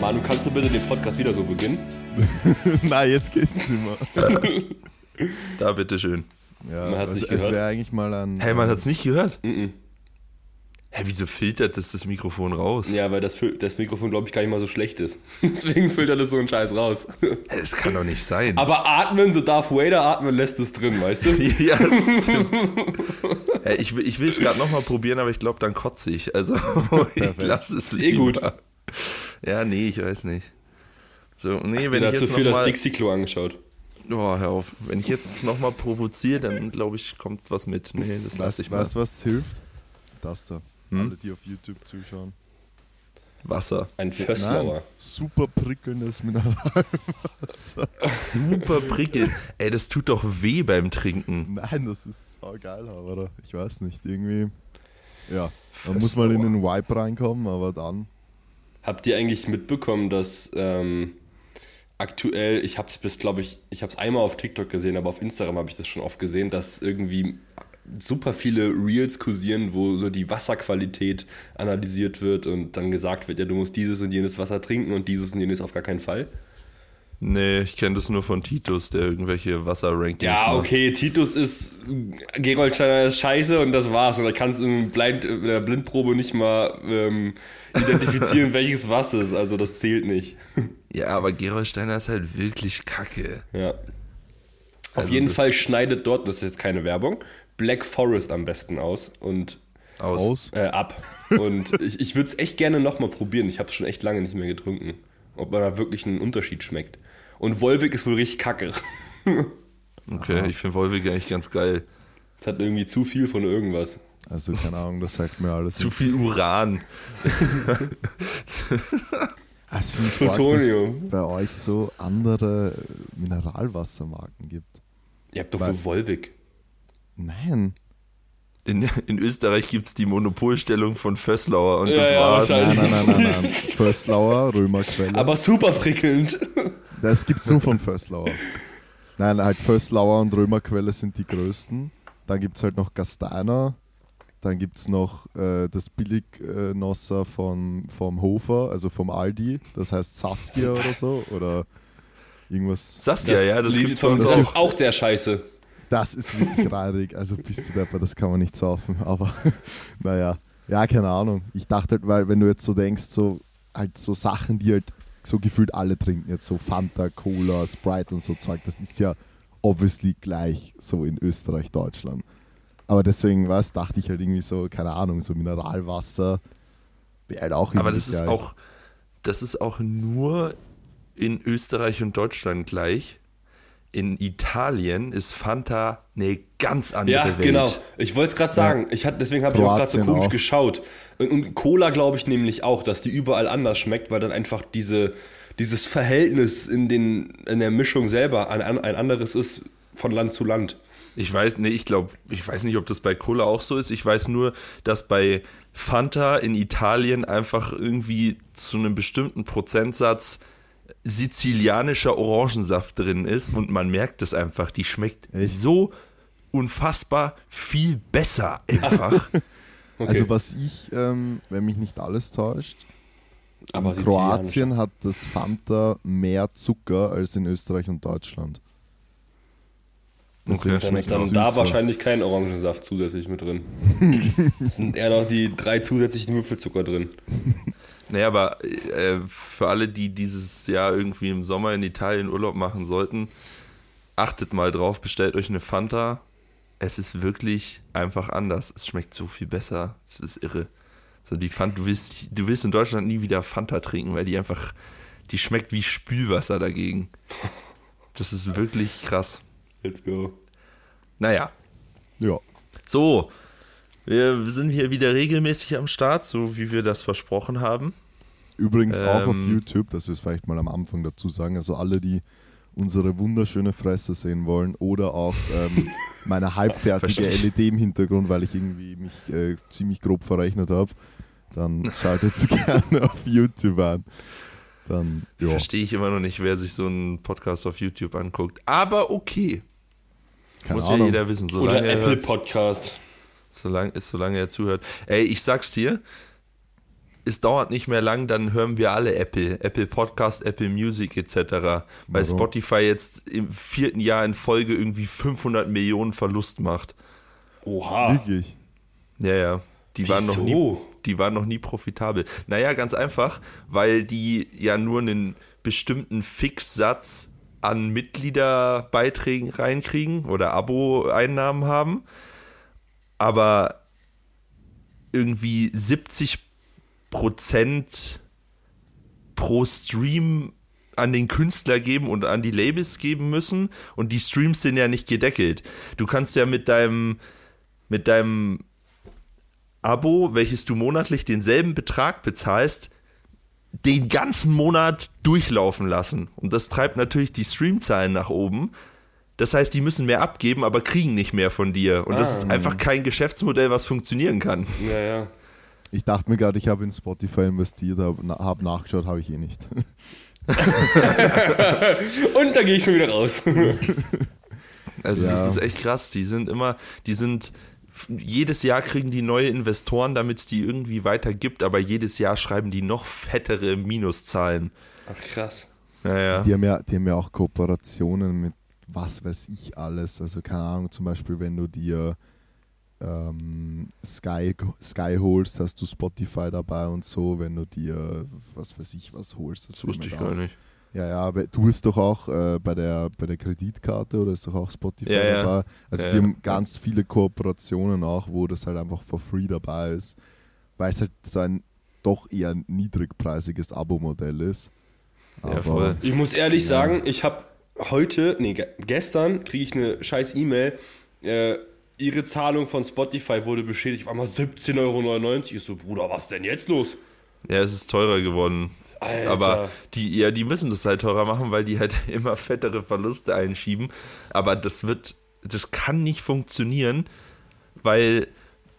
Manu, kannst du bitte den Podcast wieder so beginnen? Nein, jetzt geht's nicht mehr. Da, bitteschön. Ja, Man hat's also, nicht es gehört. wäre eigentlich mal ein. Hey, man hat's nicht gehört? Mhm. Hä, wieso filtert das das Mikrofon raus? Ja, weil das, das Mikrofon, glaube ich, gar nicht mal so schlecht ist. Deswegen filtert es so einen Scheiß raus. Hä, das kann doch nicht sein. Aber atmen, so Darth Vader atmen, lässt es drin, weißt du? ja, das stimmt. Hä, ich will ich will es gerade nochmal probieren, aber ich glaube, dann kotze ich. Also, ich lasse es eh gut. Ja, nee, ich weiß nicht. So, nee, Hast wenn dir ich da zu jetzt viel das. Dixie-Klo angeschaut. Oh, hör auf. Wenn ich jetzt nochmal provoziere, dann glaube ich, kommt was mit. Nee, das lasse ich Weißt mal. weißt du, was hilft? Das da. Hm? Alle, die auf YouTube zuschauen. Wasser. Ein Fösslauer. super prickelndes Mineralwasser. Super prickelnd. Ey, das tut doch weh beim Trinken. Nein, das ist sau geil, aber ich weiß nicht, irgendwie. Ja, man muss mal in den Vibe reinkommen, aber dann. Habt ihr eigentlich mitbekommen, dass ähm, aktuell, ich habe es bis, glaube ich, ich habe es einmal auf TikTok gesehen, aber auf Instagram habe ich das schon oft gesehen, dass irgendwie super viele Reels kursieren, wo so die Wasserqualität analysiert wird und dann gesagt wird, ja, du musst dieses und jenes Wasser trinken und dieses und jenes auf gar keinen Fall. Nee, ich kenne das nur von Titus, der irgendwelche Wasser-Rankings Ja, macht. okay, Titus ist, Geroldsteiner ist scheiße und das war's. Und da kannst du in, Blind, in der Blindprobe nicht mal ähm, identifizieren, welches was ist. Also das zählt nicht. Ja, aber Gerolsteiner ist halt wirklich kacke. Ja. Auf Also jeden Fall schneidet dort, das ist jetzt keine Werbung, Black Forest am besten aus und Aus. Aus. äh, ab. Und ich, ich würde es echt gerne nochmal probieren. Ich habe es schon echt lange nicht mehr getrunken. Ob man da wirklich einen Unterschied schmeckt. Und Wolwig ist wohl richtig kacke. Okay, ich finde Wolwig eigentlich ganz geil. Es hat irgendwie zu viel von irgendwas. Also, keine Ahnung, das sagt mir alles. Zu nichts. viel Uran. Also, ich finde Plutonium. bei euch so andere Mineralwassermarken gibt. Ihr habt doch Was? für Wolwig. Nein. In, in Österreich gibt es die Monopolstellung von Vösslauer und Ja, das ja, war's. Nein, nein, nein, nein, nein. Fösslauer, Römerquelle. Aber super prickelnd. Das gibt's nur von Fösslauer. Nein, halt Fösslauer und Römerquelle sind die größten. Dann gibt's halt noch Gasteiner. Dann gibt's noch äh, das Billignosser von, vom Hofer, also vom Aldi. Das heißt Saskia oder so. Oder irgendwas. Saskia, ja, das Lied gibt's von uns das ist auch. auch sehr scheiße. Das ist wirklich reinig. Also bist du depper, das kann man nicht saufen. Aber naja, ja, keine Ahnung. Ich dachte halt, weil wenn du jetzt so denkst, so halt so Sachen, die halt so gefühlt alle trinken, jetzt so Fanta, Cola, Sprite und so Zeug, das ist ja obviously gleich so in Österreich, Deutschland. Aber deswegen, was, dachte ich halt irgendwie so, keine Ahnung, so Mineralwasser wäre halt auch Aber das ist geil. auch, das ist auch nur in Österreich und Deutschland gleich. In Italien ist Fanta eine ganz andere Ja, Welt. genau. Ich wollte es gerade sagen. Ich hat, deswegen habe ich auch gerade so komisch auch. geschaut. Und, und Cola glaube ich nämlich auch, dass die überall anders schmeckt, weil dann einfach diese, dieses Verhältnis in, den, in der Mischung selber ein, ein anderes ist von Land zu Land. Ich weiß, nee, ich glaube, ich weiß nicht, ob das bei Cola auch so ist. Ich weiß nur, dass bei Fanta in Italien einfach irgendwie zu einem bestimmten Prozentsatz sizilianischer Orangensaft drin ist und man merkt es einfach. Die schmeckt Echt? so unfassbar viel besser einfach. Okay. Also was ich, ähm, wenn mich nicht alles täuscht, Aber in. Kroatien hat das Fanta mehr Zucker als in Österreich und Deutschland. Deswegen Okay. Schmeckt dann es da wahrscheinlich kein Orangensaft zusätzlich mit drin. es sind eher noch die drei zusätzlichen Würfelzucker drin. Naja, aber äh, für alle, die dieses Jahr irgendwie im Sommer in Italien Urlaub machen sollten, achtet mal drauf, bestellt euch eine Fanta. Es ist wirklich einfach anders. Es schmeckt so viel besser. Es ist irre. So die Fanta, du willst, du willst in Deutschland nie wieder Fanta trinken, weil die einfach, die schmeckt wie Spülwasser dagegen. Das ist wirklich krass. Let's go. Naja, Ja. so. Wir sind hier wieder regelmäßig am Start, so wie wir das versprochen haben. Übrigens auch auf Ähm. YouTube, dass wir es vielleicht mal am Anfang dazu sagen. Also alle, die unsere wunderschöne Fresse sehen wollen oder auch ähm, meine halbfertige Verstehe. LED im Hintergrund, weil ich irgendwie mich äh, ziemlich grob verrechnet habe, dann schaltet es gerne auf YouTube an. Dann, ja. Verstehe ich immer noch nicht, wer sich so einen Podcast auf YouTube anguckt. Aber okay. Keine Muss Ahnung. ja jeder wissen, Oder solange, er, Apple Podcast. Solange, solange er zuhört. Ey, ich sag's dir, es dauert nicht mehr lang, dann hören wir alle Apple, Apple Podcast, Apple Music etc. Weil Warum? Spotify jetzt im vierten Jahr in Folge irgendwie 500 Millionen Verlust macht. Oha. Wirklich. Ja, ja. Die waren, noch nie, Wieso? die waren noch nie profitabel. Naja, ganz einfach, weil die ja nur einen bestimmten Fixsatz an Mitgliederbeiträgen reinkriegen oder Abo-Einnahmen haben. Aber irgendwie 70 Prozent pro Stream an den Künstler geben und an die Labels geben müssen und die Streams sind ja nicht gedeckelt. Du kannst ja mit deinem mit deinem Abo, welches du monatlich denselben Betrag bezahlst, den ganzen Monat durchlaufen lassen. Und das treibt natürlich die Streamzahlen nach oben. Das heißt, die müssen mehr abgeben, aber kriegen nicht mehr von dir. Und das Ah. ist einfach kein Geschäftsmodell, was funktionieren kann. Ja, ja. Ich dachte mir gerade, ich habe in Spotify investiert, habe na, hab nachgeschaut, habe ich eh nicht. Und da gehe ich schon wieder raus. Also Ja. das ist echt krass. Die sind immer, die sind jedes Jahr kriegen die neue Investoren, damit es die irgendwie weiter gibt, aber jedes Jahr schreiben die noch fettere Minuszahlen. Ach, krass. Naja. Die haben, ja, die haben ja auch Kooperationen mit was weiß ich alles. Also keine Ahnung, zum Beispiel, wenn du dir ähm, Sky, Sky holst, hast du Spotify dabei und so. Wenn du dir was weiß ich was holst. Das wusste ich gar nicht. Ja, ja, aber du bist doch auch äh, bei, der, bei der Kreditkarte oder ist doch auch Spotify Ja, ja. dabei. Also Ja, die ja. haben ganz viele Kooperationen auch, wo das halt einfach for free dabei ist, weil es halt so ein doch eher niedrigpreisiges Abo-Modell ist. Ja, Aber voll. Ich muss ehrlich Ja. sagen, ich habe heute, nee, ge gestern kriege ich eine scheiß E-Mail. Äh, ihre Zahlung von Spotify wurde beschädigt. Auf einmal 17,99 Euro. Ich so, Bruder, was denn jetzt los? Ja, es ist teurer geworden. Alter. Aber die, ja, die müssen das halt teurer machen, weil die halt immer fettere Verluste einschieben. Aber das wird, das kann nicht funktionieren, weil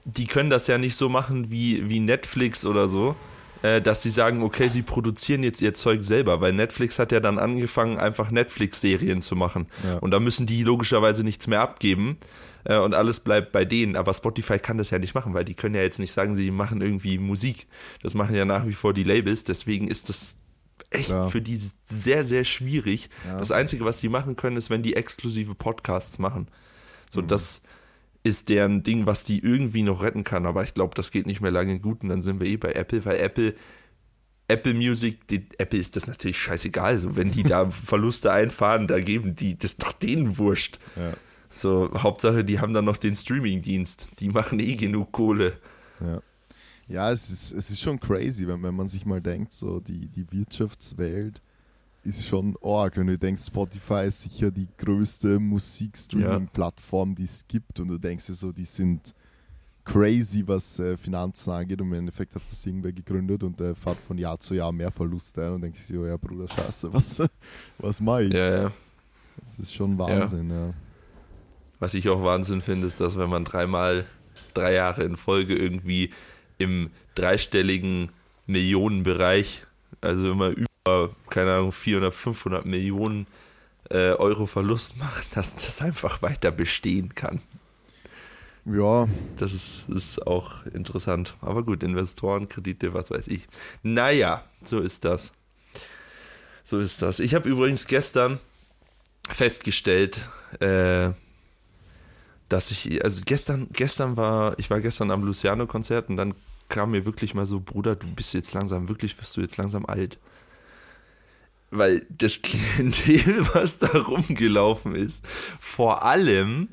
die können das ja nicht so machen wie, wie Netflix oder so, dass sie sagen, okay, sie produzieren jetzt ihr Zeug selber, weil Netflix hat ja dann angefangen, einfach Netflix-Serien zu machen. Ja. Und da müssen die logischerweise nichts mehr abgeben äh, und alles bleibt bei denen. Aber Spotify kann das ja nicht machen, weil die können ja jetzt nicht sagen, sie machen irgendwie Musik. Das machen ja nach wie vor die Labels. Deswegen ist das echt Klar. für die sehr, sehr schwierig. Ja. Das Einzige, was die machen können, ist, wenn die exklusive Podcasts machen. Mhm. So, das ist deren Ding, was die irgendwie noch retten kann. Aber ich glaube, das geht nicht mehr lange gut. Und dann sind wir eh bei Apple, weil Apple Apple Music, die, Apple ist das natürlich scheißegal. So, wenn die da Verluste einfahren, da geben die, das ist doch denen wurscht. Ja. So, Hauptsache, die haben dann noch den Streaming-Dienst. Die machen eh genug Kohle. Ja, ja es, ist, es ist schon crazy, wenn, wenn man sich mal denkt, so die, die Wirtschaftswelt ist schon arg. Wenn du denkst, Spotify ist sicher die größte Musikstreaming-Plattform, die es gibt und du denkst dir so, die sind crazy, was äh, Finanzen angeht und im Endeffekt hat das irgendwer gegründet und der fährt von Jahr zu Jahr mehr Verluste ein und denkt sich so, ja Bruder, scheiße, was, was mach ich? Ja, ja. Das ist schon Wahnsinn, ja. Was ich auch Wahnsinn finde, ist, dass wenn man dreimal, drei Jahre in Folge irgendwie im dreistelligen Millionenbereich, also immer über, keine Ahnung, 400, 500 Millionen äh, Euro Verlust macht, dass das einfach weiter bestehen kann. Ja, Das ist, ist auch interessant. Aber gut, Investoren, Kredite, was weiß ich. Naja, so ist das. So ist das. Ich habe übrigens gestern festgestellt, äh, dass ich, also gestern, gestern war, ich war gestern am Luciano-Konzert und dann kam mir wirklich mal so, Bruder, du bist jetzt langsam, wirklich wirst du jetzt langsam alt. Weil das Klientel, was da rumgelaufen ist, vor allem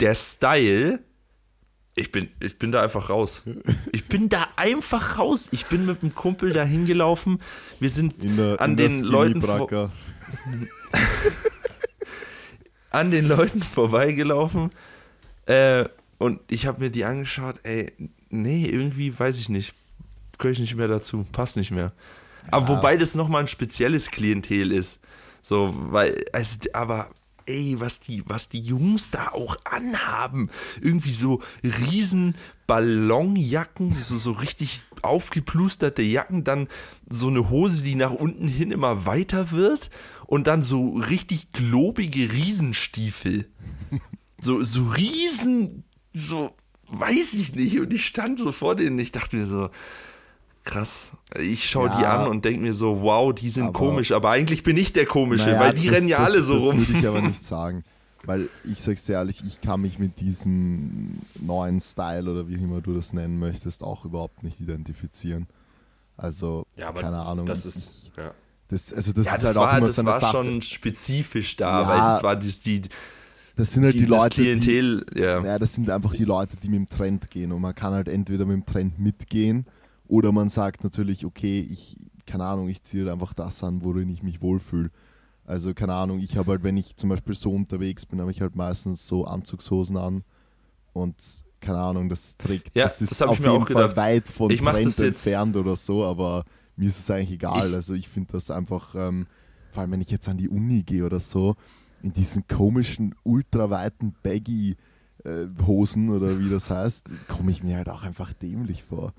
der Style, ich bin, ich bin da einfach raus. Ich bin da einfach raus. Ich bin mit einem Kumpel da hingelaufen. Wir sind in der, an den Leuten an den Leuten vorbeigelaufen äh, und ich habe mir die angeschaut. Ey, nee, irgendwie weiß ich nicht. Gehöre ich nicht mehr dazu. Passt nicht mehr. Aber wobei das nochmal ein spezielles Klientel ist. So, weil, also, aber ey, was die, was die Jungs da auch anhaben. Irgendwie so riesen Ballonjacken, so, so richtig aufgeplusterte Jacken, dann so eine Hose, die nach unten hin immer weiter wird und dann so richtig globige Riesenstiefel. So, so riesen, so, weiß ich nicht. Und ich stand so vor denen, ich dachte mir so, krass. Ich schaue Ja. die an und denke mir so, wow, die sind Aber- komisch, aber eigentlich bin ich der Komische, Naja, weil die das- rennen ja das, alle so das rum. würde ich aber nicht sagen. Weil ich sag's dir ehrlich, ich kann mich mit diesem neuen Style oder wie immer du das nennen möchtest, auch überhaupt nicht identifizieren. Also, Ja, aber keine Ahnung. das ist, ja. das, also das Ja, ist das halt auch war, immer das so eine war Sache. schon spezifisch da, Ja. weil das war die, die, das sind halt die, die, das Leute, die, Klientel, ja. Ja, das sind einfach die Leute, die mit dem Trend gehen. Und man kann halt entweder mit dem Trend mitgehen oder man sagt natürlich, okay, ich, keine Ahnung, ich ziehe halt einfach das an, worin ich mich wohlfühle. Also, keine Ahnung, ich habe halt, wenn ich zum Beispiel so unterwegs bin, habe ich halt meistens so Anzugshosen an und keine Ahnung, das trägt, Ja, das ist das auf jeden Fall weit von Ich Trend entfernt oder so, aber mir ist es eigentlich egal. Ich- also ich finde das einfach, ähm, vor allem wenn ich jetzt an die Uni gehe oder so, in diesen komischen, ultraweiten Baggy äh, oder wie das heißt, komme ich mir halt auch einfach dämlich vor.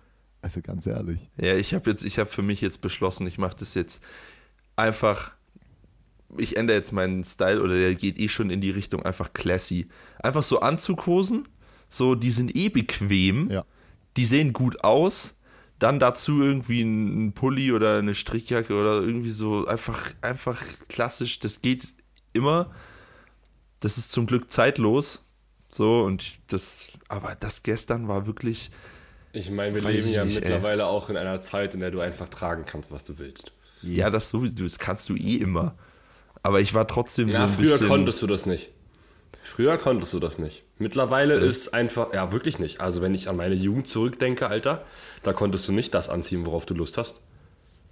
Also ganz ehrlich. Ja, ich habe jetzt, ich habe für mich jetzt beschlossen, ich mache das jetzt einfach. Ich ändere jetzt meinen Style oder der geht eh schon in die Richtung einfach classy. Einfach so Anzughosen, so die sind eh bequem, Ja. die sehen gut aus. Dann dazu irgendwie ein Pulli oder eine Strickjacke oder irgendwie so einfach, einfach klassisch. Das geht immer. Das ist zum Glück zeitlos. So und das, aber das gestern war wirklich. Ich meine, wir Weiß leben ja nicht, ey. mittlerweile auch in einer Zeit, in der du einfach tragen kannst, was du willst. Ja, das sowieso, das kannst du eh immer. Aber ich war trotzdem so Ja, früher konntest du das nicht. Früher konntest du das nicht. Mittlerweile ist einfach, ja, wirklich nicht. Also, wenn ich an meine Jugend zurückdenke, Alter, da konntest du nicht das anziehen, worauf du Lust hast.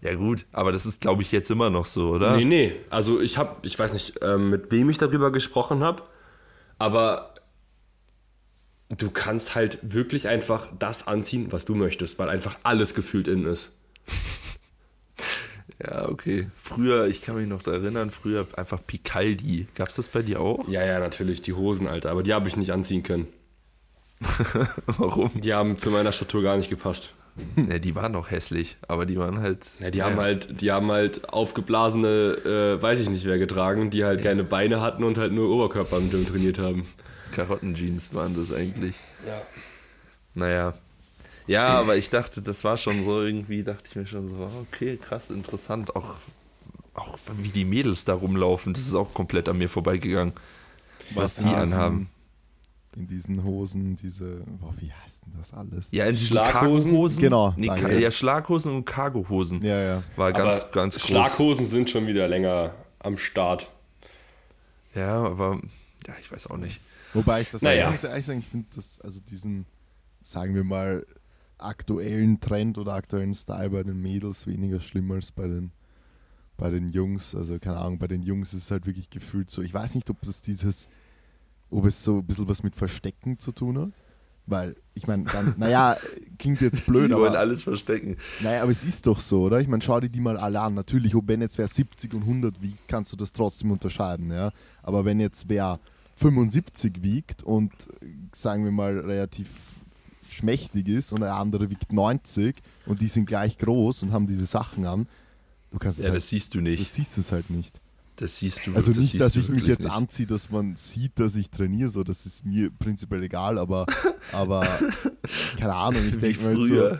Ja, gut, aber das ist, glaube ich, jetzt immer noch so, oder? Nee, nee. Also, ich habe, ich weiß nicht, ähm, mit wem ich darüber gesprochen habe, aber du kannst halt wirklich einfach das anziehen, was du möchtest, weil einfach alles gefühlt innen ist. Ja, okay. Früher, ich kann mich noch erinnern, früher einfach Picaldi. Gab's das bei dir auch? Ja, ja, natürlich, die Hosen, Alter, aber die habe ich nicht anziehen können. Warum? Die haben zu meiner Statur gar nicht gepasst. Ja, die waren noch hässlich, aber die waren halt. Ja, die haben halt, die haben halt aufgeblasene, äh, weiß ich nicht wer getragen, die halt keine Beine hatten und halt nur Oberkörper am Gym trainiert haben. Karottenjeans waren das eigentlich. Ja. Naja. Ja, aber ich dachte, das war schon so irgendwie, dachte ich mir schon so, okay, krass, interessant. Auch, auch wie die Mädels da rumlaufen, das ist auch komplett an mir vorbeigegangen. Was die Hasen anhaben. In diesen Hosen, diese, boah, wie heißt denn das alles? Ja, in diesen Schlaghosen? Cargohosen. Genau, Nee, danke. Ja, Schlaghosen und Cargohosen. Ja, ja. War ganz, Aber ganz groß. Schlaghosen sind schon wieder länger am Start. Ja, aber ja, ich weiß auch nicht. Wobei ich das Naja. ich muss ehrlich sagen, ich finde das, also diesen, sagen wir mal, aktuellen Trend oder aktuellen Style bei den Mädels weniger schlimm als bei den, bei den Jungs. Also keine Ahnung, bei den Jungs ist es halt wirklich gefühlt so. Ich weiß nicht, ob das dieses, ob es so ein bisschen was mit Verstecken zu tun hat. Weil, ich meine, dann, naja, klingt jetzt blöd, Sie wollen aber, alles verstecken. naja, aber es ist doch so, oder? Ich meine, schau dir die mal alle an. Natürlich, ob wenn jetzt wer 70 und 100 wiegt, kannst du das trotzdem unterscheiden, ja. Aber wenn jetzt wer 75 wiegt und, sagen wir mal, relativ schmächtig ist und der andere wiegt 90 und die sind gleich groß und haben diese Sachen an, du kannst Ja, halt, das siehst du du nicht. siehst es halt nicht. Das siehst du Also das nicht, dass du ich mich jetzt nicht. anziehe, dass man sieht, dass ich trainiere, so, das ist mir prinzipiell egal, aber, aber keine Ahnung, ich denke mal früher. so,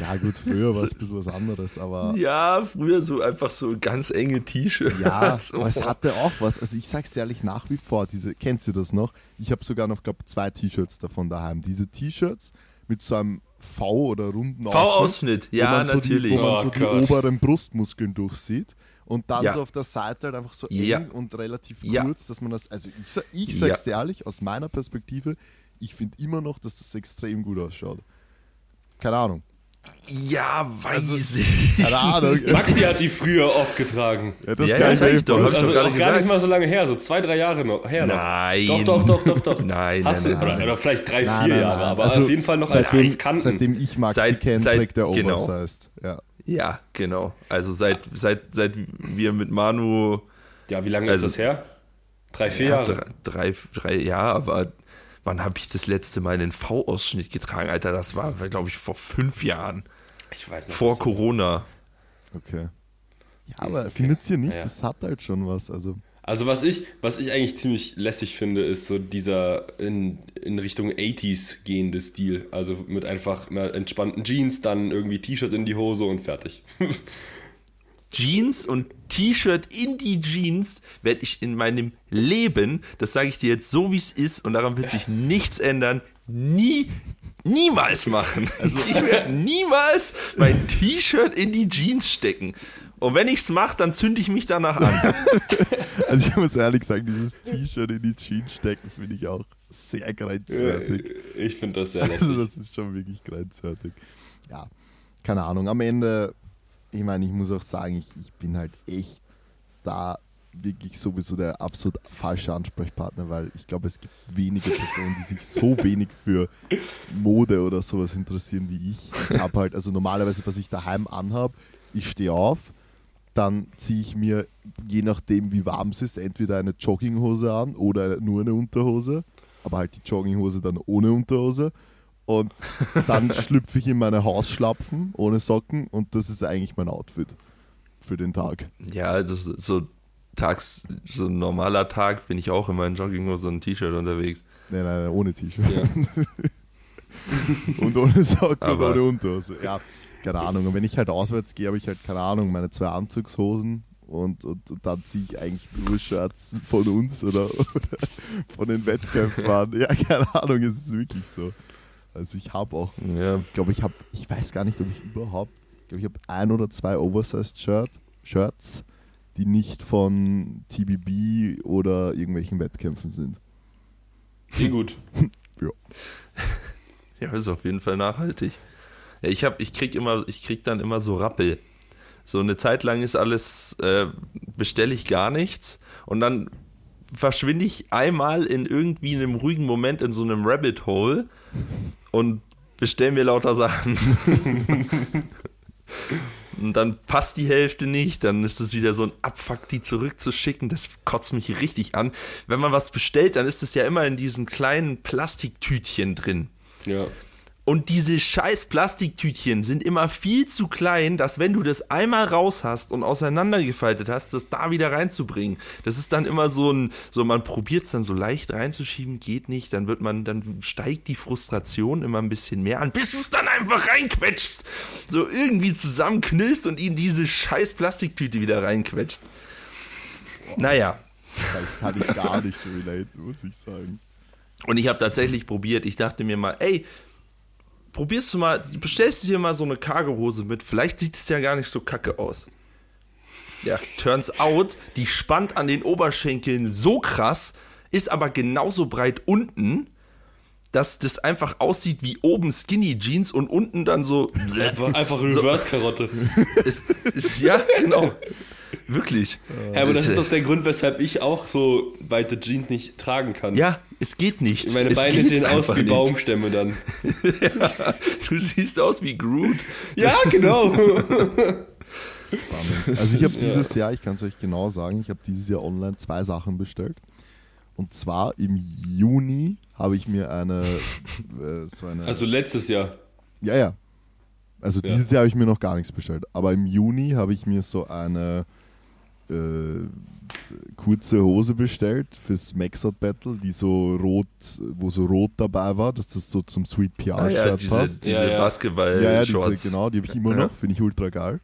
ja gut, früher war es ein bisschen was anderes, aber Ja, früher so einfach so ganz enge T-Shirts. ja, aber es hatte auch was. Also ich sag's dir ehrlich nach wie vor, diese, kennst du das noch? Ich habe sogar noch, glaube zwei T-Shirts davon daheim. Diese T-Shirts mit so einem V oder runden V-Ausschnitt, wo ja, man so natürlich. Die, wo man Oh so die Gott. oberen Brustmuskeln durchsieht. Und dann Ja. so auf der Seite halt einfach so eng Ja. und relativ Ja. kurz, dass man das. Also ich, ich sag's dir ehrlich, aus meiner Perspektive, ich finde immer noch, dass das extrem gut ausschaut. Keine Ahnung. Ja, weiß Also, ich. Keine Ahnung. Maxi hat die früher oft getragen. Ja, das Ja, kann ja, mir ich doch. Hab ich vorstellen. Also gerade auch gar nicht mal so lange her, so zwei, drei Jahre noch, her noch. Nein. Doch, doch, doch, doch, doch. Nein, Hast nein, du, nein, oder, oder vielleicht drei, Nein, vier nein, Jahre, nein. aber Also, auf jeden Fall noch als seitdem, Eiskanten. Seitdem ich Maxi Seit- kenne, seit- trägt der genau. Oversized. Ja. Ja, genau. Also seit, seit, seit wir mit Manu ja, wie lange Also- ist das her? Drei, vier ja, Jahre. drei, drei, drei, ja, aber wann habe ich das letzte Mal einen V-Ausschnitt getragen? Alter, das war, glaube ich, vor fünf Jahren. Ich weiß nicht. Vor Corona. Okay. Ja, aber okay. findet ihr nicht? Ja. Das hat halt schon was. Also, Also was ich, was ich eigentlich ziemlich lässig finde, ist so dieser in, in Richtung 80s gehende Stil. Also mit einfach einer entspannten Jeans, dann irgendwie T-Shirt in die Hose und fertig. Jeans und T-Shirt in die Jeans werde ich in meinem Leben, das sage ich dir jetzt so wie es ist und daran wird sich nichts ändern, nie niemals machen. Also ich werde niemals mein T-Shirt in die Jeans stecken. Und wenn ich es mache, dann zünde ich mich danach an. Also ich muss ehrlich sagen, dieses T-Shirt in die Jeans stecken finde ich auch sehr grenzwertig. Ich finde das sehr lässig. Also das ist schon wirklich grenzwertig. Ja, keine Ahnung. Am Ende, ich meine, ich muss auch sagen, ich, ich bin halt echt da wirklich sowieso der absolut falsche Ansprechpartner, weil ich glaube, es gibt wenige Personen, die sich so wenig für Mode oder sowas interessieren wie ich. Ich habe halt, also normalerweise, was ich daheim anhabe, ich stehe auf, dann ziehe ich mir, je nachdem wie warm es ist, entweder eine Jogginghose an oder nur eine Unterhose, aber halt die Jogginghose dann ohne Unterhose. Und dann schlüpfe ich in meine Hausschlapfen ohne Socken und das ist eigentlich mein Outfit für den Tag. Ja, das ist so tags, so ein normaler Tag bin ich auch immer in Jogginghose und T-Shirt unterwegs. Nein, nein, nein, ohne T-Shirt. Ja. und ohne Socken Aber- und ohne Unterhose. Ja, keine Ahnung. Und wenn ich halt auswärts gehe, habe ich halt, keine Ahnung, meine zwei Anzugshosen und, und, und dann ziehe ich eigentlich nur Shirts von uns oder, oder von den Wettkämpfen an. Ja, keine Ahnung, es ist wirklich so. Also ich habe auch, Ja, ich glaube, ich habe, ich weiß gar nicht, ob ich überhaupt, ich glaube, ich habe ein oder zwei Oversized Shirt, Shirts, die nicht von TBB oder irgendwelchen Wettkämpfen sind. Eh gut. ja, ist auf jeden Fall nachhaltig. Ja, ich hab, ich krieg immer, ich krieg dann immer so Rappel. So eine Zeit lang ist alles, äh, bestelle ich gar nichts und dann verschwinde ich einmal in irgendwie einem ruhigen Moment in so einem Rabbit Hole und bestelle mir lauter Sachen. und dann passt die Hälfte nicht, dann ist es wieder so ein Abfuck, die zurückzuschicken. Das kotzt mich richtig an. Wenn man was bestellt, dann ist es ja immer in diesen kleinen Plastiktütchen drin. Ja. Und diese scheiß Plastiktütchen sind immer viel zu klein, dass wenn du das einmal raus hast und auseinandergefaltet hast, das da wieder reinzubringen. Das ist dann immer so ein, so man probiert es dann so leicht reinzuschieben, geht nicht, dann wird man, dann steigt die Frustration immer ein bisschen mehr an, bis du es dann einfach reinquetscht. So irgendwie zusammenknüllst und in diese scheiß Plastiktüte wieder reinquetscht. Naja, Da kann ich gar nicht relaten, muss ich sagen. Und ich habe tatsächlich probiert. Ich dachte mir mal, ey, probierst du mal, bestellst du dir mal so eine Cargohose mit. Vielleicht sieht es ja gar nicht so kacke aus. Ja, turns out, die spannt an den Oberschenkeln so krass, ist aber genauso breit unten, dass das einfach aussieht wie oben Skinny Jeans und unten dann so. Einfach, einfach Reverse-Karotte. ist, ja, genau. Wirklich. Ja, aber das ist doch der Grund, weshalb ich auch so weite Jeans nicht tragen kann. Ja, es geht nicht. Meine Beine sehen aus wie nicht. Baumstämme dann. Du siehst aus wie Groot. Ja, genau. Also ich habe dieses Jahr, ich kann es euch genau sagen, ich habe dieses Jahr online zwei Sachen bestellt. Und zwar im Juni habe ich mir eine, äh, so eine, Also letztes Jahr. ja, ja. Also Ja. dieses Jahr habe ich mir noch gar nichts bestellt. Aber im Juni habe ich mir so eine äh, kurze Hose bestellt fürs Maxot Battle, die so rot, wo so rot dabei war, dass das so zum Sweet PR Ah, ja, Shirt diese, passt. diese Ja, ja. Basketball Ja, ja, Shorts. diese, genau, die habe ich immer noch, finde ich ultra geil.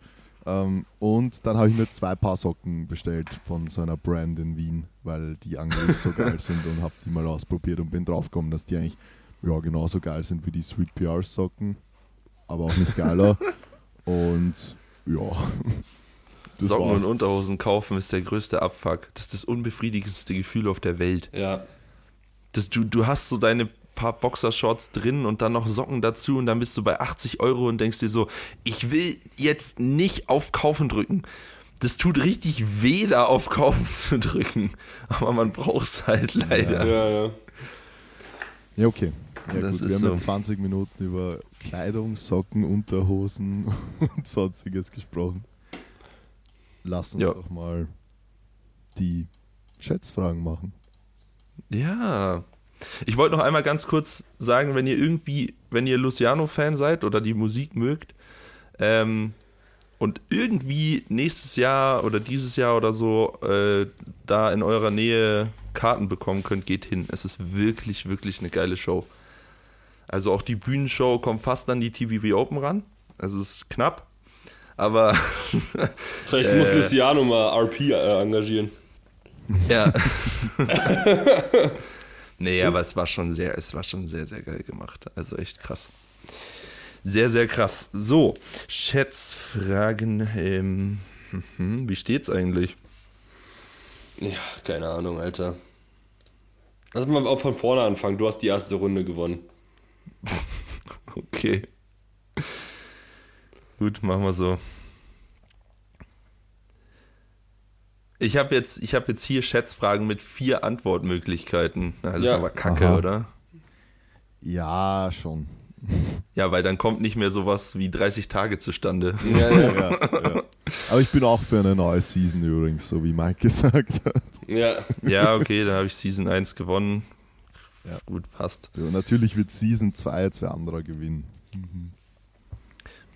Ähm, und dann habe ich mir zwei Paar Socken bestellt von so einer Brand in Wien, weil die angeblich so geil sind und habe die mal ausprobiert und bin draufgekommen, dass die eigentlich ja, genauso geil sind wie die Sweet PR Socken, aber auch nicht geiler. und ja, das Socken war's. und Unterhosen kaufen ist der größte Abfuck. Das ist das unbefriedigendste Gefühl auf der Welt. Ja. Das, du, du hast so deine paar Boxershorts drin und dann noch Socken dazu und dann bist du bei 80 Euro und denkst dir so, ich will jetzt nicht auf Kaufen drücken. Das tut richtig weh, da auf Kaufen zu drücken. Aber man braucht es halt leider. Ja, ja. Ja, okay. Ja, Das gut, ist wir haben so. jetzt 20 Minuten über Kleidung, Socken, Unterhosen und sonstiges gesprochen. Lass uns Ja. doch mal die Schätzfragen machen. Ja. Ich wollte noch einmal ganz kurz sagen, wenn ihr irgendwie, wenn ihr Luciano-Fan seid oder die Musik mögt, ähm, und irgendwie nächstes Jahr oder dieses Jahr oder so äh, da in eurer Nähe Karten bekommen könnt, geht hin. Es ist wirklich, wirklich eine geile Show. Also auch die Bühnenshow kommt fast an die TBV Open ran. Also es ist knapp. Aber Vielleicht Äh. muss Luciano mal RP äh, engagieren. ja. nee, aber es war schon sehr, es war schon sehr, sehr geil gemacht. Also echt krass. Sehr, sehr krass. So, Schätzfragen. Ähm, wie steht's eigentlich? Ja, keine Ahnung, Alter. Lass mal auch von vorne anfangen. Du hast die erste Runde gewonnen. Okay. Gut, machen wir so. Ich habe jetzt, ich hab jetzt hier Schätzfragen mit vier Antwortmöglichkeiten. Na, das ist Ja. aber kacke, Aha. oder? Ja, schon. Ja, weil dann kommt nicht mehr sowas wie 30 Tage zustande. Ja, ja. Ja, ja. Aber ich bin auch für eine neue Season übrigens, so wie Mike gesagt hat. ja. Ja, okay, dann habe ich Season 1 gewonnen. Ja. Gut, passt. Ja, natürlich wird Season 2 jetzt wer anderer gewinnen.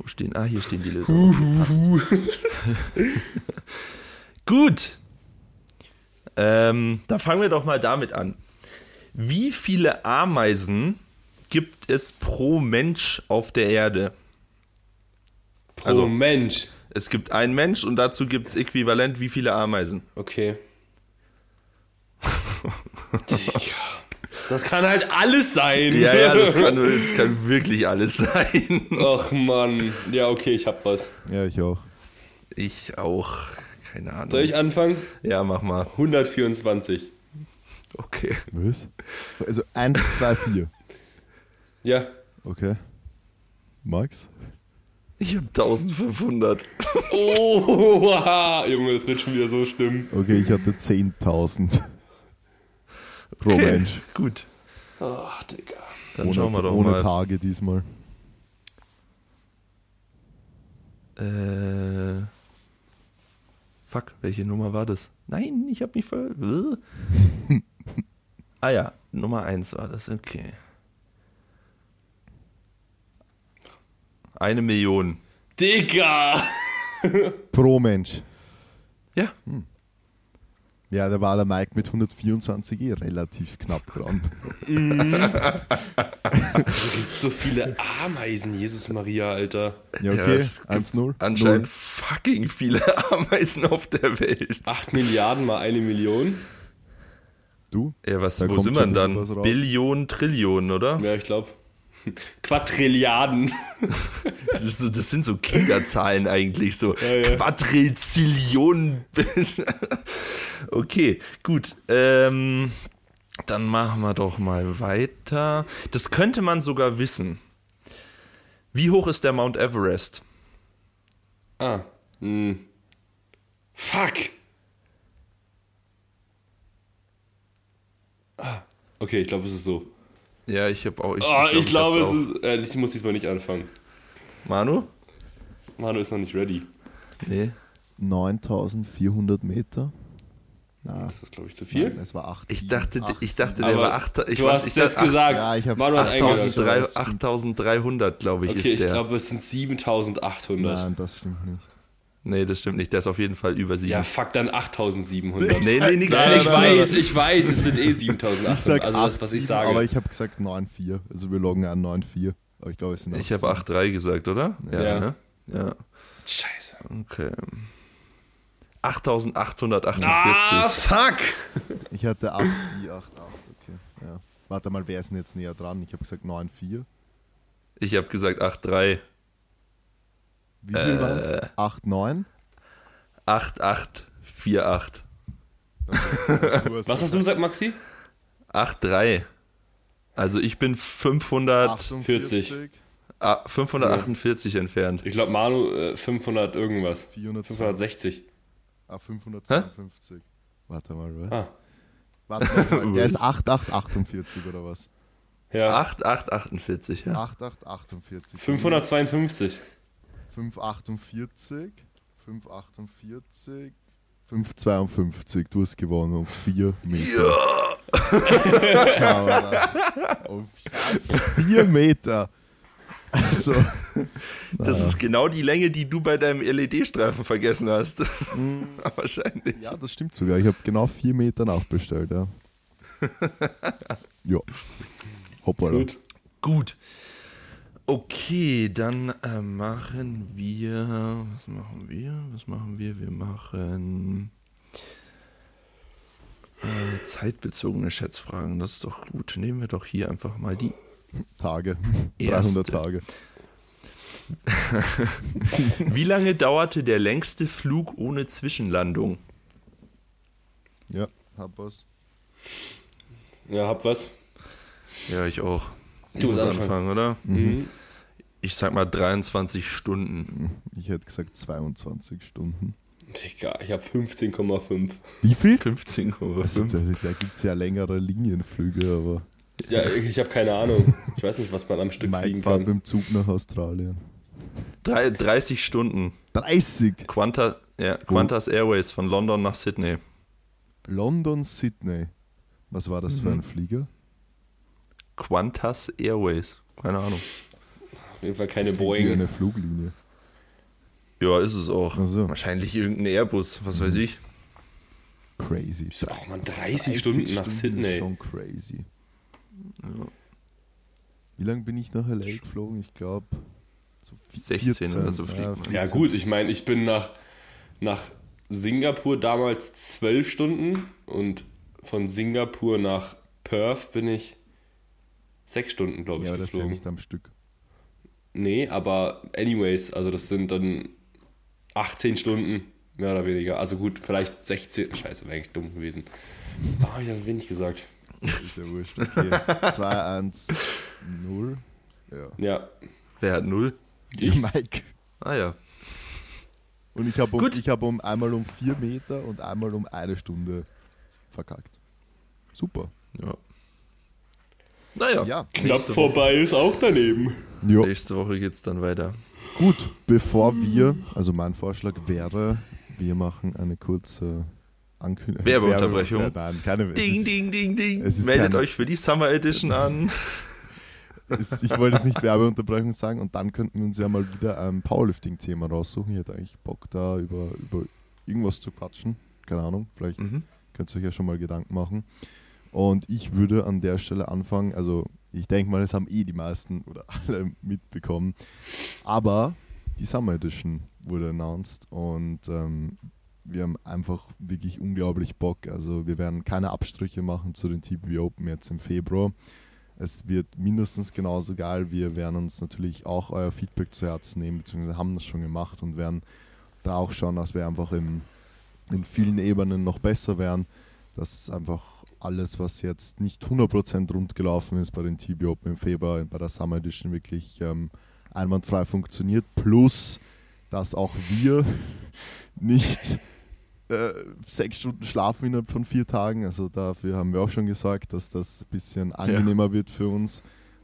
Wo stehen? Ah, hier stehen die Lösungen. Passt. Gut. Ähm, dann fangen wir doch mal damit an. Wie viele Ameisen gibt es pro Mensch auf der Erde? Pro Also- Mensch. Es gibt einen Mensch und dazu gibt es äquivalent wie viele Ameisen? Okay. Digga. Das kann halt alles sein. Ja, ja, das kann, das kann wirklich alles sein. Ach Mann. Ja, okay, ich hab was. Ja, ich auch. Ich auch. Keine Ahnung. Soll ich anfangen? Ja, mach mal. 124. Okay. Was? Also 1, 2, 4. Ja. Okay. Max? Ich habe 1500. Oh, wow. Junge, das wird schon wieder so schlimm. Okay, ich hatte 10.000 pro Okay, Mensch. Gut. Ach, Digga. Dann ohne schauen wir doch ohne mal. Tage diesmal. Äh, fuck, welche Nummer war das? Nein, ich habe mich ver... Ah ja, Nummer 1 war das, okay. Eine Million. Digga. Pro Mensch. Ja, Ja, da war der Mike mit 124 eh relativ knapp dran. Es gibt so viele Ameisen, Jesus Maria, Alter. Ja, Ja, okay. es gibt 1-0. anscheinend Null. fucking viele Ameisen auf der Welt. 8 Milliarden mal eine Million. Du? Ja, was, Da wo sind wir denn dann? Billionen, Trillionen, oder? Ja, ich glaube. Quadrilliarden. Das, so, das sind so Kinderzahlen eigentlich, so Ja, ja. Quadrillionen. okay, gut. Ähm, dann machen wir doch mal weiter. Das könnte man sogar wissen. Wie hoch ist der Mount Everest? Ah. Hm. Fuck. Ah. Okay, ich glaube, es ist so. Ja, ich habe auch. Ich, Ah, ich, glaub, glaube, hab's es ist. Äh, ich muss diesmal nicht anfangen. Manu? Manu ist noch nicht ready. Nee. 9400 Meter. Na, Das ist, glaube ich, zu viel. nein, es war 8. Ich dachte, acht, ich dachte, der Aber war 8. Ich du war- hast ich jetzt dachte, gesagt. ja, ich hat 8300, eingeloggt. 8300, glaube ich, Okay, ist ich der. glaube, es sind 7800. Nein, das stimmt nicht. Nee, das stimmt nicht. Der ist auf jeden Fall über 7. Ja, fuck, dann 8700. Nee, nee, nix, Nein, ich weiß, ich weiß, es sind eh 7800. Ich sag also das, was ich 8,7, sage. aber ich habe gesagt 9,4. Also wir loggen an 9,4. Aber ich glaube, es sind Ich habe 8,7. 8,3 gesagt, oder? Ja. ne? Ja. Scheiße. Okay. 8848. Ah, fuck! Ich hatte 8, sie 8, 8. Okay. Ja. Warte mal, wer ist denn jetzt näher dran? Ich habe gesagt 9,4. Ich habe gesagt 8,3. Wie viel Äh. waren es? 8, 9? 8848. Was hast du gesagt, Maxi? 8,3. Also ich bin 500, 40. ah, 548 entfernt. Ich glaube, Manu äh, 500 irgendwas. 420. 560. Ah, 552. Warte mal, was? Ah. Warte mal, der ist 8848 oder was? Ja. 8848, ja. 8848. 552. 548. 548. 552. Du hast gewonnen um 4 Meter. Ja! oh, 4 Meter. Also, Das ist genau die Länge, die du bei deinem LED-Streifen vergessen hast. Wahrscheinlich. ja, das stimmt sogar. Ich habe genau vier Meter nachbestellt, ja. ja. Hoppala. Gut. Gut. Okay, dann äh, machen wir. Was machen wir? Was machen wir? Wir machen. Äh, zeitbezogene Schätzfragen. Das ist doch gut. Nehmen wir doch hier einfach mal die. Tage. Erste. 300 Tage. Wie lange dauerte der längste Flug ohne Zwischenlandung? Ja, hab was. Ja, hab was. Ja, ich auch. Du muss musst anfangen. anfangen, oder? Mhm. Ich sag mal 23 Stunden. Ich hätte gesagt 22 Stunden. Digga, ich hab 15,5. Wie viel? 15,5. Also, da gibt es ja längere Linienflüge, aber Ja, ich habe keine Ahnung. Ich weiß nicht, was man am Stück Mike fliegen fährt kann. mit dem Zug nach Australien. Drei- 30 Stunden. 30! Qanta, ja, Qantas Airways von London nach Sydney. London, Sydney. Was war das Mhm. für ein Flieger? Qantas Airways. Keine Ahnung. Auf jeden Fall keine Das klingt Wie Boeing. eine Fluglinie. Ja, ist es auch. So. Wahrscheinlich irgendein Airbus, was weiß ich. Crazy. Wieso braucht man 30, Stunden nach Stunden Sydney? Ist schon crazy. Wie lange bin ich nach LA geflogen? Ich glaube, so 16 14. oder so fliegt man. Ja 14. gut, ich meine, ich bin nach, nach Singapur damals 12 Stunden und von Singapur nach Perth bin ich 6 Stunden, glaube ich, Ja, aber das ist ja geflogen. nicht am Stück. Nee, aber anyways, also das sind dann 18 Stunden, mehr oder weniger. Also gut, vielleicht 16. Scheiße, wäre eigentlich dumm gewesen. Warum habe ich das wenig gesagt? Ist ja wurscht. Okay. 2, 1, 0. Ja. Ja, Wer hat null? Ich? Mike. Ah ja. Und ich habe um, ich hab um einmal um 4 Meter und einmal um eine Stunde verkackt. Super. ja. Naja, Ja. knapp Woche, vorbei ist auch daneben. Ja. nächste Woche geht's dann weiter. Gut, bevor wir, also mein Vorschlag wäre, wir machen eine kurze Ankündigung. Werbeunterbrechung. Werbe- Nein, keine es Ding, ist, ding, ding, ding. es Meldet keine- euch für die Summer Edition an. es, ich wollte jetzt nicht Werbeunterbrechung sagen und dann könnten wir uns ja mal wieder ein Powerlifting-Thema raussuchen. Ich hätte eigentlich Bock da über, über irgendwas zu quatschen. Keine Ahnung, vielleicht Mhm. könnt ihr euch ja schon mal Gedanken machen. Und ich würde an der Stelle anfangen, also ich denke mal, das haben eh die meisten oder alle mitbekommen, aber die Summer Edition wurde announced und ähm, wir haben einfach wirklich unglaublich Bock. Also wir werden keine Abstriche machen zu den TB Open jetzt im Februar. Es wird mindestens genauso geil. Wir werden uns natürlich auch euer Feedback zu Herzen nehmen, beziehungsweise haben das schon gemacht und werden da auch schauen, dass wir einfach im, in vielen Ebenen noch besser werden. Dass einfach alles, was jetzt nicht 100% rund gelaufen ist bei den TB Open im Februar, bei der Summer Edition wirklich ähm, einwandfrei funktioniert. Plus, dass auch wir nicht äh, sechs Stunden schlafen innerhalb von vier Tagen. Also dafür haben wir auch schon gesagt, dass das ein bisschen angenehmer wird für uns